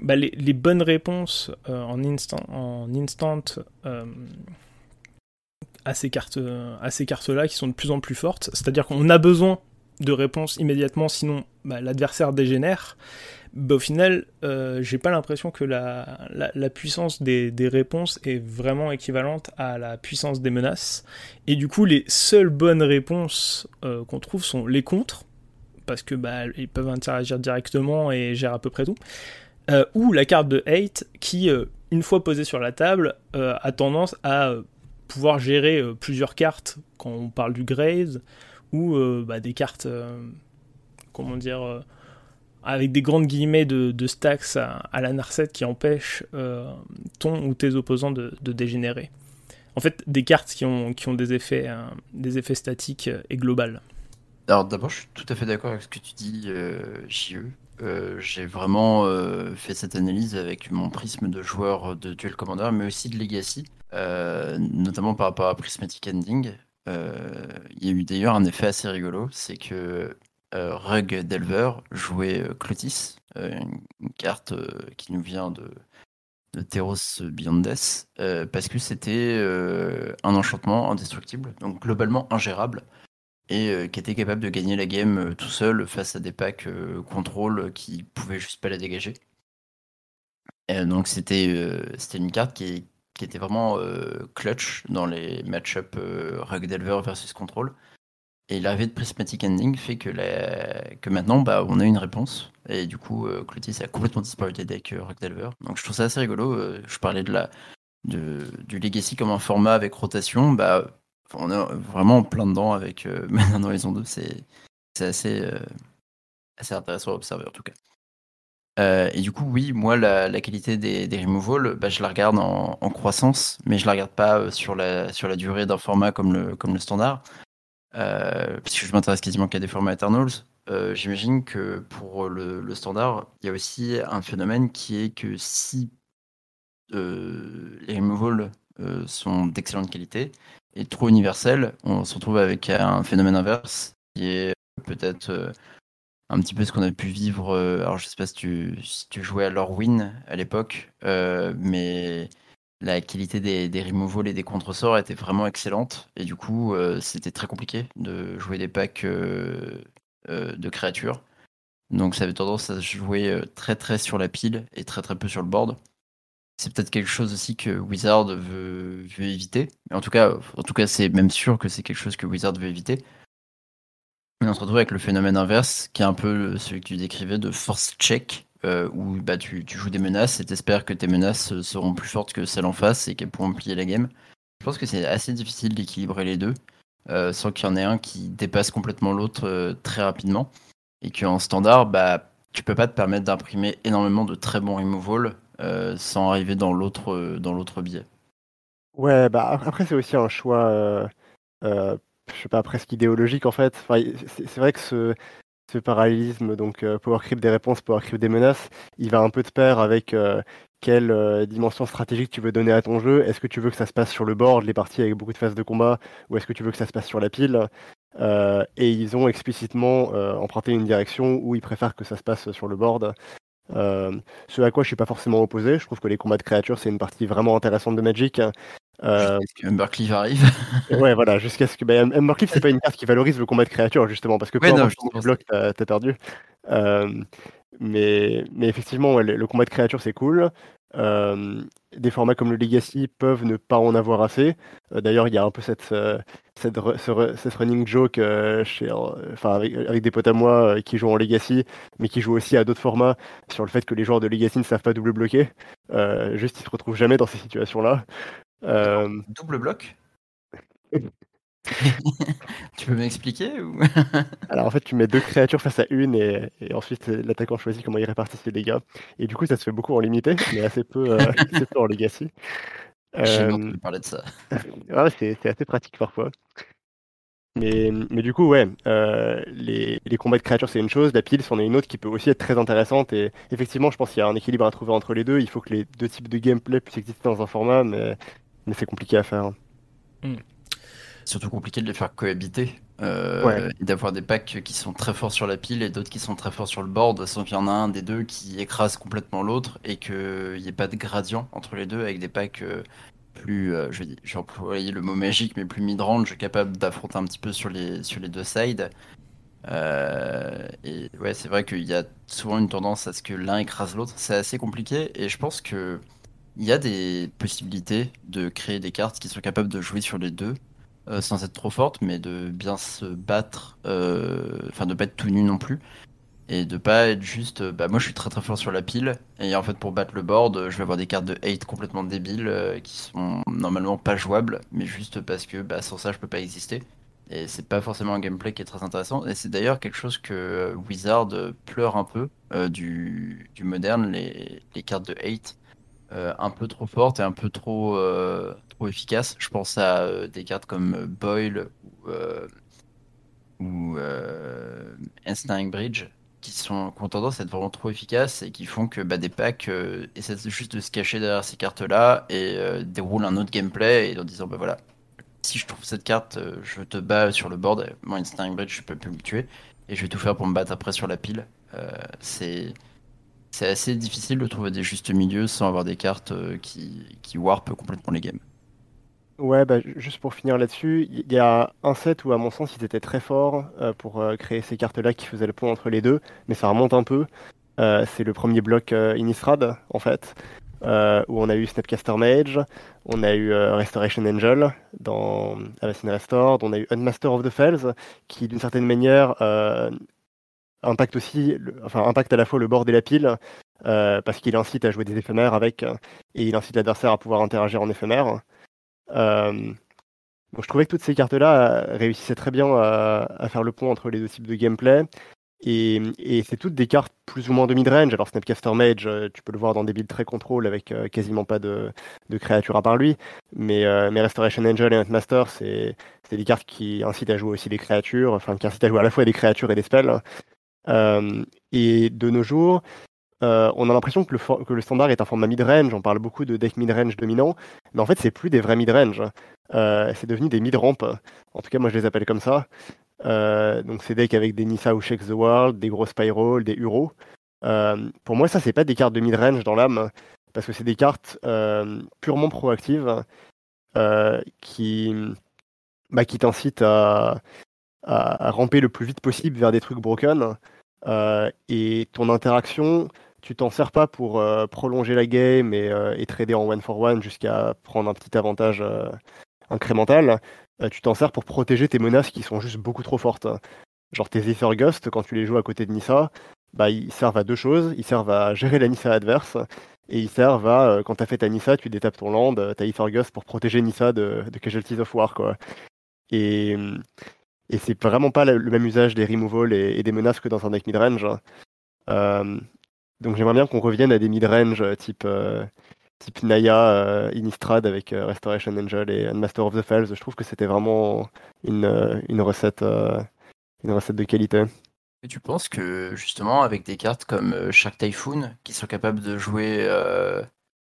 bah, les, bonnes réponses euh, en instant, à ces cartes, à ces cartes-là qui sont de plus en plus fortes, c'est-à-dire qu'on a besoin de réponse immédiatement, sinon bah, l'adversaire dégénère. Bah, au final, euh, j'ai pas l'impression que la, la, puissance des, des, réponses est vraiment équivalente à la puissance des menaces. Et du coup, les seules bonnes réponses euh, qu'on trouve sont les contres, parce que bah, ils peuvent interagir directement et gèrent à peu près tout. Euh, ou la carte de hate qui, une fois posée sur la table, a tendance à pouvoir gérer plusieurs cartes quand on parle du Graze, ou bah, des cartes, comment dire avec des grandes guillemets de, stacks à, la Narset qui empêchent euh, ton ou tes opposants de, dégénérer. En fait, des cartes qui ont, qui ont des, effets, euh, des effets statiques et globales. Alors d'abord, je suis tout à fait d'accord avec ce que tu dis, euh, JE. J'ai vraiment fait cette analyse avec mon prisme de joueur de Duel Commander, mais aussi de Legacy, notamment par rapport à Prismatic Ending. Il y a eu d'ailleurs un effet assez rigolo, c'est que euh, Rug Delver jouait euh, Clotis, euh, une, carte qui nous vient de, de Theros Beyond Death, parce que c'était un enchantement indestructible, donc globalement ingérable, et qui était capable de gagner la game tout seul face à des packs contrôle qui pouvaient juste pas la dégager. donc c'était une carte qui, qui était vraiment clutch dans les match-up Rug Delver versus Control. Et l'arrivée de Prismatic Ending fait que, maintenant, bah, on a une réponse. Et du coup, euh, Clotis a complètement disparu des decks euh, Rock Delver. Donc je trouve ça assez rigolo. Euh, je parlais de du Legacy comme un format avec rotation. Bah, on est vraiment en plein dedans avec euh, Mana Horizon 2. C'est assez, assez intéressant à observer en tout cas. et du coup, oui, moi, la, qualité des, removals, bah, je la regarde en, croissance, mais je la regarde pas sur la, durée d'un format comme le standard. Euh, puisque je m'intéresse quasiment qu'à des formats Eternals, euh, j'imagine que pour le, standard, il y a aussi un phénomène qui est que si euh, les removals sont d'excellente qualité et trop universels, on se retrouve avec un phénomène inverse qui est peut-être un petit peu ce qu'on a pu vivre. alors, je sais pas si tu, si tu jouais à Lorwyn à l'époque, mais la qualité des, des removals et des contre-sorts était vraiment excellente. Et du coup, euh, c'était très compliqué de jouer des packs euh, euh, de créatures. Donc ça avait tendance à jouer très très sur la pile et très très peu sur le board. C'est peut-être quelque chose aussi que Wizard veut, éviter. En tout cas, en tout cas, c'est même sûr que c'est quelque chose que Wizard veut éviter. Mais on se retrouve avec le phénomène inverse, qui est un peu celui que tu décrivais de force check, euh, où bah, tu, joues des menaces et t'espères que tes menaces seront plus fortes que celles en face et qu'elles pourront plier la game. Je pense que c'est assez difficile d'équilibrer les deux, euh, sans qu'il y en ait un qui dépasse complètement l'autre euh, très rapidement. Et qu'en standard, bah, tu peux pas te permettre d'imprimer énormément de très bons removal sans arriver dans l'autre dans l'autre biais. Ouais, bah après c'est aussi un choix, je sais pas, presque idéologique en fait. c'est vrai que ce, ce parallélisme, donc euh, Power Creep des réponses, Power Creep des menaces, il va un peu de pair avec euh, quelle euh, dimension stratégique tu veux donner à ton jeu. Est-ce que tu veux que ça se passe sur le board, les parties avec beaucoup de phases de combat, ou est-ce que tu veux que ça se passe sur la pile? Et ils ont explicitement emprunté une direction où ils préfèrent que ça se passe sur le board. Ce à quoi je suis pas forcément opposé. Je trouve que les combats de créatures, c'est une partie vraiment intéressante de Magic. Euh... Jusqu'à ce arrive. ouais, voilà, jusqu'à ce que. Bah, c'est pas une carte qui valorise le combat de créature, justement, parce que quand ouais, tu bloques, t'as as perdu. Euh, mais, mais effectivement, le, combat de créature, c'est cool. Euh, des formats comme le Legacy peuvent ne pas en avoir assez. Euh, d'ailleurs, il y a un peu cette, cette, cette running joke chez, enfin, avec, avec, des potes à moi qui jouent en Legacy, mais qui jouent aussi à d'autres formats, sur le fait que les joueurs de Legacy ne savent pas double bloquer. juste, ils se retrouvent jamais dans ces situations-là. Euh, double bloc? Tu peux m'expliquer ou... Alors en fait, tu mets deux créatures face à une et, ensuite l'attaquant choisit comment il répartit ses dégâts. Et du coup, ça se fait beaucoup en limité, mais assez peu, euh, en legacy. J'ai euh... parler de ça. c'est assez pratique parfois. Mais, mais du coup, ouais, euh, les, les, combats de créatures, c'est une chose, la pile, c'en est une autre qui peut aussi être très intéressante. Et effectivement, je pense qu'il y a un équilibre à trouver entre les deux. Il faut que les deux types de gameplay puissent exister dans un format, mais mais c'est compliqué à faire. Hmm. Surtout compliqué de les faire cohabiter. Euh, et d'avoir des packs qui sont très forts sur la pile et d'autres qui sont très forts sur le board, sans qu'il y en a un des deux qui écrase complètement l'autre et qu'il n'y ait pas de gradient entre les deux avec des packs euh, plus, euh, je vais, le mot magique, mais plus mid-range, capable d'affronter un petit peu sur les, sur les deux sides. et ouais, c'est vrai qu'il y a souvent une tendance à ce que l'un écrase l'autre. C'est assez compliqué et je pense que il y a des possibilités de créer des cartes qui sont capables de jouer sur les deux. Sans être trop fortes, mais de bien se battre, enfin de pas être tout nu non plus. Et de pas être juste euh, bah moi je suis très très fort sur la pile. Et en fait pour battre le board euh, je vais avoir des cartes de hate complètement débiles euh, qui sont normalement pas jouables mais juste parce que bah, sans ça je peux pas exister. Et c'est pas forcément un gameplay qui est très intéressant. Et c'est d'ailleurs quelque chose que Wizard pleure un peu du, moderne les, cartes de hate un peu trop fortes et un peu trop trop efficaces je pense à des cartes comme Boyle ou Einstein Bridge qui sont ont tendance à être vraiment trop efficaces et qui font que bah, des packs euh, essaient juste de se cacher derrière ces cartes-là et euh, déroulent un autre gameplay et en disant bah voilà, si je trouve cette carte, euh, je te bats sur le board, moi Instinct Bridge je peux plus me tuer et je vais tout faire pour me battre après sur la pile. c'est c'est assez difficile de trouver des justes milieux sans avoir des cartes qui, qui warpent complètement les games. Ouais, bah, juste pour finir là-dessus, il y a un set où, à mon sens, ils étaient très forts euh, pour euh, créer ces cartes-là qui faisaient le pont entre les deux, mais ça remonte un peu. Euh, c'est le premier bloc Innistrad, en fait, où on a eu Snapcaster Mage, on a eu Restoration Angel dans Avacyn Restored, on a eu Unmaster of the Fells, qui, d'une certaine manière, impacte aussi, enfin, à la fois le board et la pile, parce qu'il incite à jouer des éphémères avec, et il incite l'adversaire à pouvoir interagir en éphémère. Euh, je trouvais que toutes ces cartes-là euh, réussissaient très bien à, faire le pont entre les deux types de gameplay. Et, c'est toutes des cartes plus ou moins de mid-range. Alors Snapcaster Mage, euh, tu peux le voir dans des builds très contrôle avec quasiment pas de, créatures à part lui. Mais, Restoration Angel et Huntmaster, c'est des cartes qui incitent à jouer aussi des créatures, enfin qui incitent à jouer à la fois des créatures et des spells. Et de nos jours, euh, on a l'impression que le, standard est un format mid-range, on parle beaucoup de deck mid-range dominant, mais en fait c'est plus des vrais mid-range, euh, c'est devenu des mid-ramp, en tout cas moi je les appelle comme ça. Euh, donc c'est decks avec des Nissa ou Shake the World, des gros Spiral, des Uro. pour moi ça c'est pas des cartes de mid-range dans l'âme, parce que c'est des cartes purement proactives qui, bah, qui t'incitent à, ramper le plus vite possible vers des trucs broken. Et ton interaction, tu t'en sers pas pour euh, prolonger la game euh, et, trader en one for one jusqu'à prendre un petit avantage euh, incrémental. tu t'en sers pour protéger tes menaces qui sont juste beaucoup trop fortes. Genre tes Ether Ghost, quand tu les joues à côté de Nissa, bah, ils servent à deux choses. Ils servent à gérer la Nissa adverse et ils servent à, quand tu as fait ta Nissa, tu détapes ton land, ta Ether Ghost pour protéger Nissa de, de Casualties of War. Quoi. Et, et c'est vraiment pas le, même usage des removals et, des menaces que dans un deck midrange. Euh, donc j'aimerais bien qu'on revienne à des mid-range euh, type, euh, type Naya, euh, Innistrad avec Restoration Angel et Master of the Fells. Je trouve que c'était vraiment une, une, recette, une recette de qualité. Et tu penses que justement avec des cartes comme Shark Typhoon qui sont capables de jouer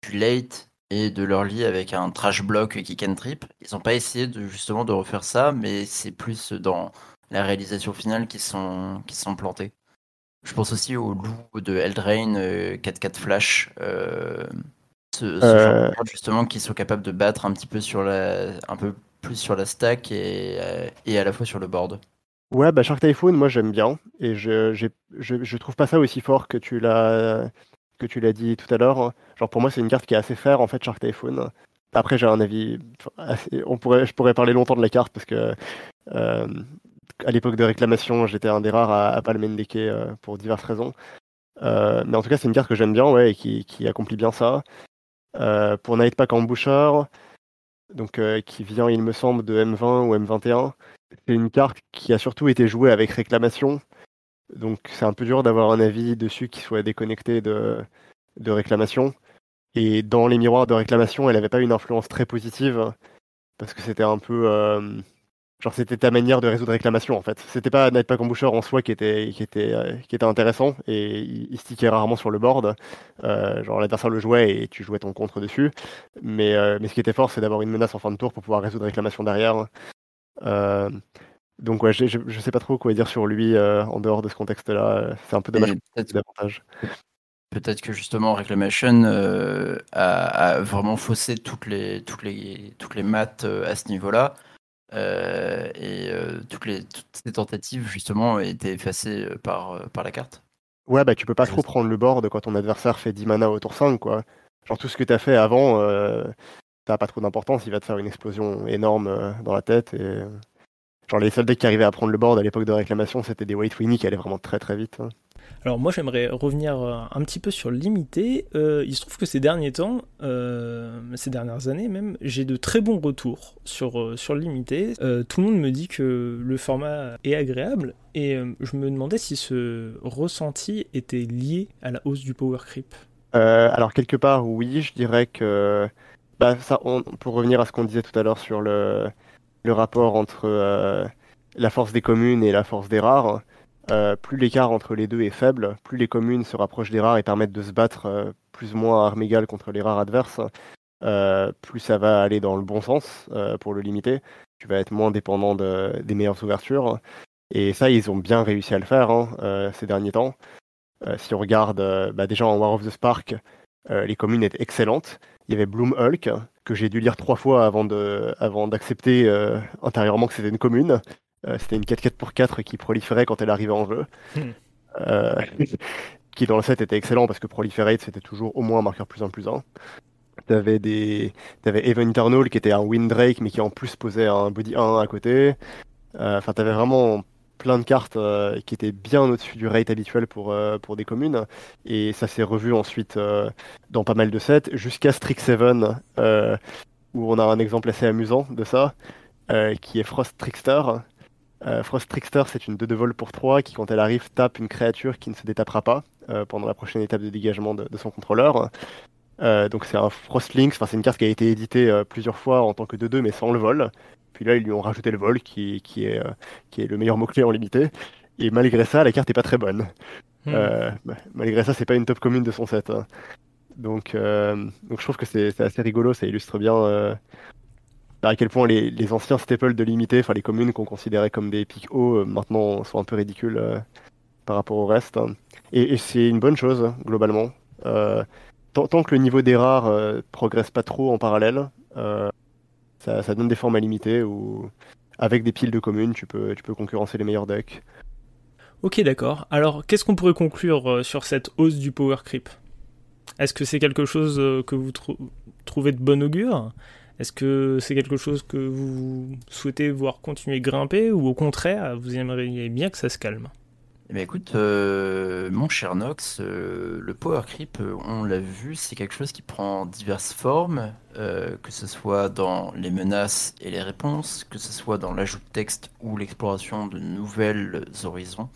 du late et de leur lit avec un trash block qui can trip, ils n'ont pas essayé de justement de refaire ça, mais c'est plus dans la réalisation finale qui sont, qui sont plantés. Je pense aussi au loup de Eldraine, 4-4 euh, Flash. Euh, ce, genre de euh. justement qui sont capables de battre un petit peu sur la, un peu plus sur la stack et, et à la fois sur le board. Ouais, bah Shark Typhoon, moi j'aime bien et je, je, je, trouve pas ça aussi fort que tu l'as que tu l'as dit tout à l'heure. Genre pour moi c'est une carte qui est assez faire en fait Shark Typhoon. Après j'ai un avis on pourrait je pourrais parler longtemps de la carte parce que à l'époque de réclamation, j'étais un des rares à, pas le euh, pour diverses raisons. Euh, mais en tout cas, c'est une carte que j'aime bien ouais, et qui, accomplit bien ça. Euh, pour Nightpack Emboucher, donc, qui vient, il me semble, de M20 ou M21, c'est une carte qui a surtout été jouée avec réclamation. Donc c'est un peu dur d'avoir un avis dessus qui soit déconnecté de, de réclamation. Et dans les miroirs de réclamation, elle n'avait pas une influence très positive, parce que c'était un peu Genre c'était ta manière de résoudre réclamation en fait. C'était pas Nightpack Emboucher en soi qui était, qui était, euh, qui était intéressant et il, stickait rarement sur le board. Euh, genre l'adversaire le jouait et tu jouais ton contre dessus. Mais, euh, mais ce qui était fort c'est d'avoir une menace en fin de tour pour pouvoir résoudre réclamation derrière. Donc ouais, je, je, sais pas trop quoi dire sur lui en dehors de ce contexte-là. C'est un peu dommage davantage. Peut-être que justement Reclamation a, a, vraiment faussé toutes les, toutes les, toutes les maths à ce niveau-là. et toutes, les, toutes ces tentatives, justement, étaient effacées par, par la carte. Ouais, bah tu peux pas trop prendre le board quand ton adversaire fait 10 mana au tour 5, quoi. Genre tout ce que t'as fait avant, ça n'a pas trop d'importance, il va te faire une explosion énorme dans la tête et Genre les seuls decks qui arrivaient à prendre le board à l'époque de réclamation, c'était des White Winnie qui allaient vraiment très très vite. Hein. Alors moi j'aimerais revenir euh, un petit peu sur limité. Euh, il se trouve que ces derniers temps, euh, ces dernières années même, j'ai de très bons retours sur, sur limité. tout le monde me dit que le format est agréable et je me demandais si ce ressenti était lié à la hausse du power creep. alors quelque part oui, je dirais que bah, ça, pour revenir à ce qu'on disait tout à l'heure sur le le rapport entre euh, la force des communes et la force des rares, euh, plus l'écart entre les deux est faible, plus les communes se rapprochent des rares et permettent de se battre euh, plus ou moins à armes égales contre les rares adverses, plus ça va aller dans le bon sens pour le limiter. Tu vas être moins dépendant des meilleures ouvertures. Et ça, ils ont bien réussi à le faire hein, ces derniers temps. si on regarde bah, déjà en War of the Spark, les communes étaient excellentes. Il y avait Bloom Hulk, que j'ai dû lire trois fois avant de, avant d'accepter euh, intérieurement que c'était une commune. Euh, c'était une 4-4 pour 4 qui proliférait quand elle arrivait en jeu. Hmm. Euh, qui dans le set était excellent parce que proliférate c'était toujours au moins un marqueur plus 1 plus 1. T'avais des, t'avais Even Eternal qui était un Windrake mais qui en plus posait un body 1 à côté. Enfin, t'avais vraiment plein de cartes euh, qui étaient bien au-dessus du rate habituel pour, euh, pour des communes. Et ça s'est revu ensuite euh, dans pas mal de sets, jusqu'à Strixhaven, où on a un exemple assez amusant de ça, qui est Frost Trickster. Frost Trickster, c'est une 2 de vol pour 3 qui, quand elle arrive, tape une créature qui ne se détapera pas pendant la prochaine étape de dégagement de, de son contrôleur. donc c'est un Frostlinks, enfin c'est une carte qui a été éditée plusieurs fois en tant que 2-2 mais sans le vol. Puis là, ils lui ont rajouté le vol, qui, qui est, euh, qui est le meilleur mot-clé en limité. Et malgré ça, la carte n'est pas très bonne. Hmm. Euh, bah, malgré ça, c'est pas une top commune de son set. Hein. Donc, euh, donc je trouve que c'est assez rigolo, ça illustre bien à quel point les, les, anciens staples de limité, enfin les communes qu'on considérait comme des pics hauts, maintenant sont un peu ridicules par rapport au reste. Hein. Et, c'est une bonne chose, globalement. Tant, tant, que le niveau des rares progresse pas trop en parallèle, ça, donne des formats limités où, avec des piles de communes, tu peux, tu peux concurrencer les meilleurs decks. Ok, d'accord. Alors, qu'est-ce qu'on pourrait conclure euh, sur cette hausse du power creep? Est-ce que c'est quelque chose euh, que vous trouvez de bon augure? Est-ce que c'est quelque chose que vous souhaitez voir continuer grimper ou au contraire, vous aimeriez bien que ça se calme? Eh bien, écoute, euh, mon cher Nox, euh, le power creep, euh, on l'a vu, c'est quelque chose qui prend diverses formes, que ce soit dans les menaces et les réponses, que ce soit dans l'ajout de texte ou l'exploration de nouvelles horizons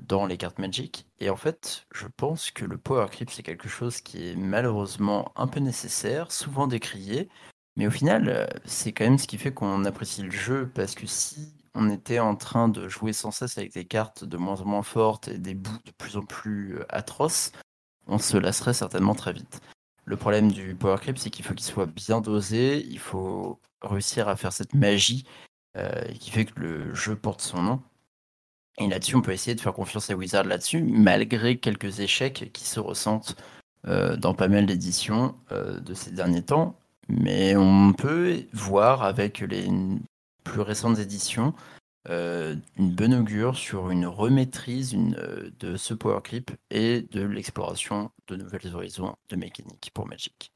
dans les cartes Magic. Et en fait, je pense que le power creep, c'est quelque chose qui est malheureusement un peu nécessaire, souvent décrié, mais au final, c'est quand même ce qui fait qu'on apprécie le jeu, parce que si on était en train de jouer sans cesse avec des cartes de moins en moins fortes et des bouts de plus en plus euh, atroces, on se lasserait certainement très vite. Le problème du Power Creep, c'est qu'il faut qu'il soit bien dosé, il faut réussir à faire cette magie euh, qui fait que le jeu porte son nom. Et là-dessus, on peut essayer de faire confiance à Wizard là-dessus, malgré quelques échecs qui se ressentent euh, dans pas mal d'éditions de ces derniers temps. Mais on peut voir avec les plus récentes éditions euh, une bonne augure sur une remaîtrise euh, de ce Power Creep et de l'exploration de nouvelles horizons de mécanique pour Magic.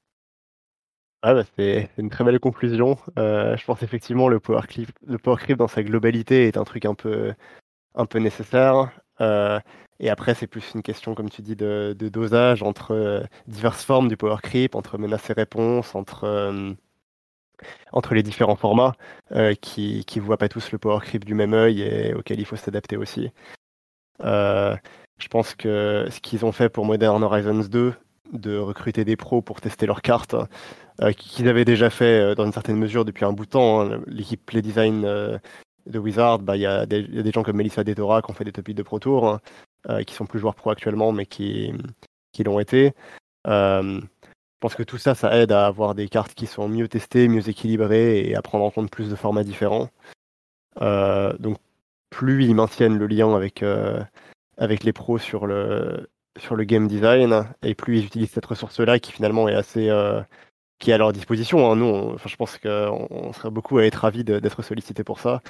Ah bah c'est une très belle conclusion. Euh, je pense effectivement le Power Creep, le Power Creep dans sa globalité est un truc un peu, un peu nécessaire. et après, c'est plus une question, comme tu dis, de, de dosage entre diverses formes du Power Creep, entre menaces et réponses, entre entre les différents formats euh, qui ne voient pas tous le power creep du même œil et auquel il faut s'adapter aussi. Euh, je pense que ce qu'ils ont fait pour Modern Horizons 2, de recruter des pros pour tester leurs cartes, euh, qu'ils avaient déjà fait dans une certaine mesure depuis un bout de temps. Hein. L'équipe Play Design de Wizard, bah, il y, a des gens comme Melissa Detora qui ont fait des topics de Pro Tour, hein, qui sont plus joueurs pro actuellement, mais qui, qui l'ont été. Je pense que tout ça, ça aide à avoir des cartes qui sont mieux testées, mieux équilibrées et à prendre en compte plus de formats différents. Euh, donc, plus ils maintiennent le lien avec, euh, avec les pros sur le, sur le game design, et plus ils utilisent cette ressource-là qui finalement est assez, euh, qui est à leur disposition. Hein. Nous, enfin, je pense qu'on serait beaucoup à être ravis d'être sollicités pour ça.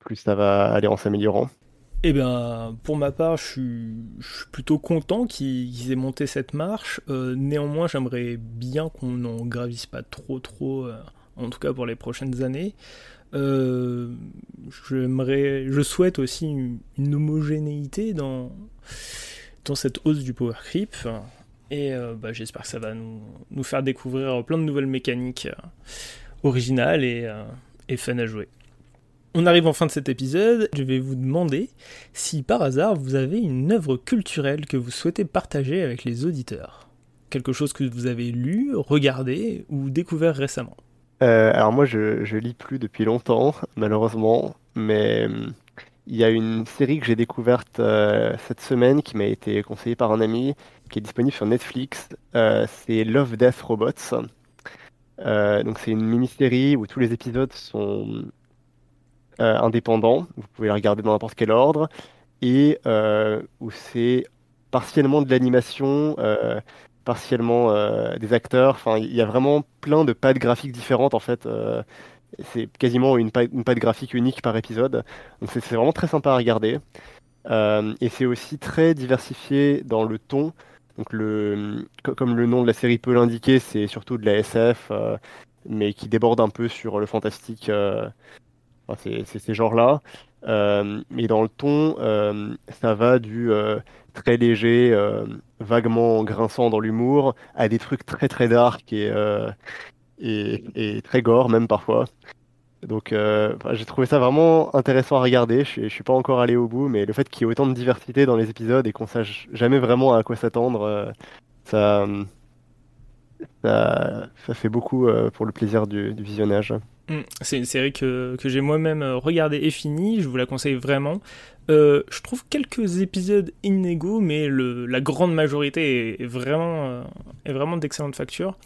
plus ça va aller en s'améliorant. Eh bien, pour ma part, je suis, plutôt content qu'ils aient monté cette marche. néanmoins, j'aimerais bien qu'on n'en gravisse pas trop, trop, en tout cas pour les prochaines années. Euh, je souhaite aussi une, homogénéité dans, dans cette hausse du power creep. Et euh, bah, j'espère que ça va nous, nous, faire découvrir plein de nouvelles mécaniques euh, originales et, et fun à jouer. On arrive en fin de cet épisode, je vais vous demander si par hasard vous avez une œuvre culturelle que vous souhaitez partager avec les auditeurs. Quelque chose que vous avez lu, regardé ou découvert récemment. Euh, alors moi, je, lis plus depuis longtemps, malheureusement, mais hum, il y a une série que j'ai découverte euh, cette semaine qui m'a été conseillée par un ami, qui est disponible sur Netflix. Euh, c'est Love, Death, Robots. donc c'est une mini-série où tous les épisodes sont indépendants. Vous pouvez la regarder dans n'importe quel ordre et où c'est partiellement de l'animation partiellement euh, des acteurs. Enfin, il y a vraiment plein de pattes graphiques différentes en fait. Euh, c'est quasiment une, une patte graphique unique par épisode. Donc c'est vraiment très sympa à regarder. Euh, et c'est aussi très diversifié dans le ton. Donc le, comme le nom de la série peut l'indiquer, c'est surtout de la SF, mais qui déborde un peu sur le fantastique. C'est ces genres-là. mais dans le ton, ça va du très léger vaguement grinçant dans l'humour, à des trucs très très dark et, euh, et, très gore même parfois. Donc euh, j'ai trouvé ça vraiment intéressant à regarder. Je, je suis pas encore allé au bout, mais le fait qu'il y ait autant de diversité dans les épisodes et qu'on sache jamais vraiment à quoi s'attendre, euh, ça, ça, fait beaucoup pour le plaisir du visionnage. Mm. C'est une série que, que j'ai moi-même regardée et finie, je vous la conseille vraiment. Euh, je trouve quelques épisodes inégaux, mais le, la grande majorité est, vraiment, euh, vraiment d'excellente facture.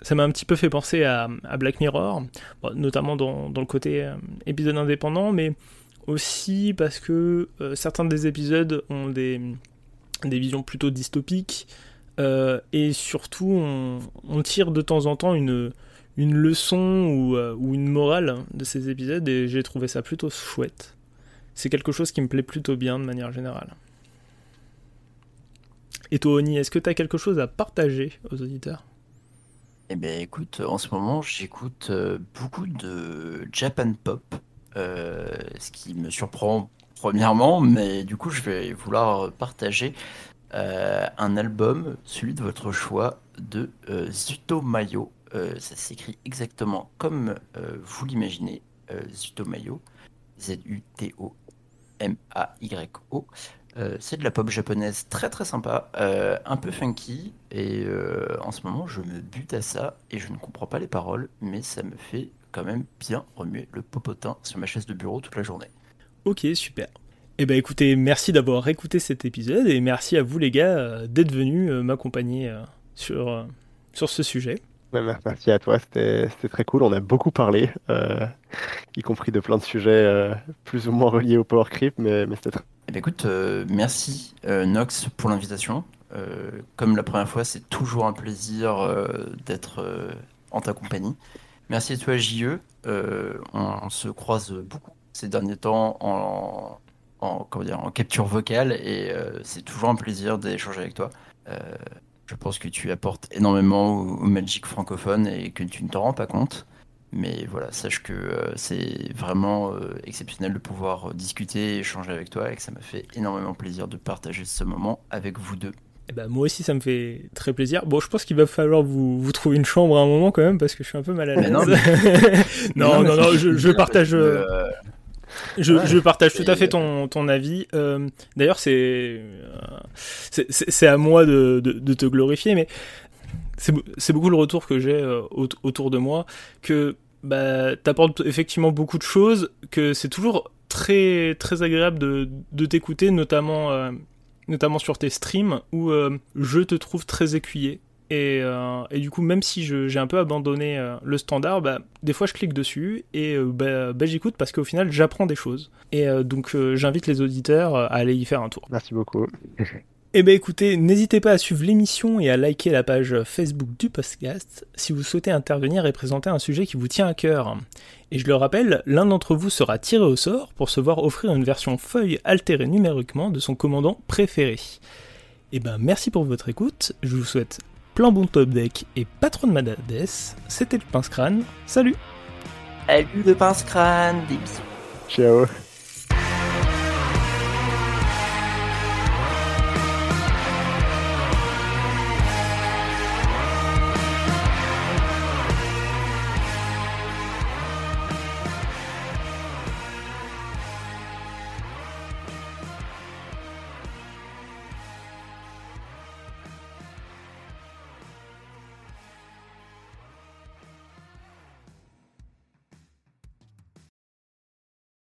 Ça m'a un petit peu fait penser à, à Black Mirror, notamment dans, dans, le côté euh, épisode indépendant, mais aussi parce que certains des épisodes ont des, des visions plutôt dystopiques, et surtout on, tire de temps en temps une, une leçon ou, ou une morale de ces épisodes, et j'ai trouvé ça plutôt chouette c'est quelque chose qui me plaît plutôt bien de manière générale. Et toi, Oni, est-ce que tu as quelque chose à partager aux auditeurs? Eh bien, écoute, en ce moment, j'écoute euh, beaucoup de Japan Pop, euh, ce qui me surprend premièrement, mais du coup, je vais vouloir partager euh, un album, celui de votre choix, de Zuto Mayo. Ça s'écrit exactement comme vous l'imaginez, Zuto Mayo. Z-U-T-O M-A-Y-O. Euh, c'est de la pop japonaise très très sympa, euh, un peu funky, et euh, en ce moment je me bute à ça et je ne comprends pas les paroles, mais ça me fait quand même bien remuer le popotin sur ma chaise de bureau toute la journée. Ok, super. Eh ben écoutez, merci d'avoir écouté cet épisode et merci à vous les gars d'être venus m'accompagner sur ce sujet. Merci à toi, c'était très cool. On a beaucoup parlé, euh, y compris de plein de sujets euh, plus ou moins reliés au Power Creep, mais, c'était très. Eh bien, écoute, euh, merci Nox pour l'invitation. comme la première fois, c'est toujours un plaisir d'être en ta compagnie. Merci à toi, JE. On, se croise beaucoup ces derniers temps en capture vocale et c'est toujours un plaisir d'échanger avec toi. Je pense que tu apportes énormément au, Magic francophone et que tu ne t'en rends pas compte. Mais voilà, sache que euh, c'est vraiment euh, exceptionnel de pouvoir euh, discuter et échanger avec toi et que ça m'a fait énormément plaisir de partager ce moment avec vous deux. Eh ben, moi aussi, ça me fait très plaisir. Bon, je pense qu'il va falloir vous, vous trouver une chambre à un moment quand même parce que je suis un peu mal à l'aise. Non, non, non, non, je, partage. Je, partage tout à fait ton, ton avis. Euh, d'ailleurs, c'est c'est à moi de, de, te glorifier, mais c'est beaucoup le retour que j'ai euh, autour de moi, que bah, t'apportes effectivement beaucoup de choses, que c'est toujours très, très agréable de, de t'écouter, notamment, euh, notamment sur tes streams, où je te trouve très Euh, et, du coup, même si j'ai un peu abandonné euh, le standard, bah, des fois je clique dessus et euh, bah, bah, j'écoute parce qu'au final j'apprends des choses. Et donc j'invite les auditeurs à aller y faire un tour. Merci beaucoup. Eh bien écoutez, n'hésitez pas à suivre l'émission et à liker la page Facebook du podcast si vous souhaitez intervenir et présenter un sujet qui vous tient à cœur. Et je le rappelle, l'un d'entre vous sera tiré au sort pour se voir offrir une version feuille altérée numériquement de son commandant préféré. Eh ben merci pour votre écoute, je vous souhaite plein bon top deck et patron de Madades, c'était le pince crâne, salut. Salut le pince crâne, des bisous. Ciao.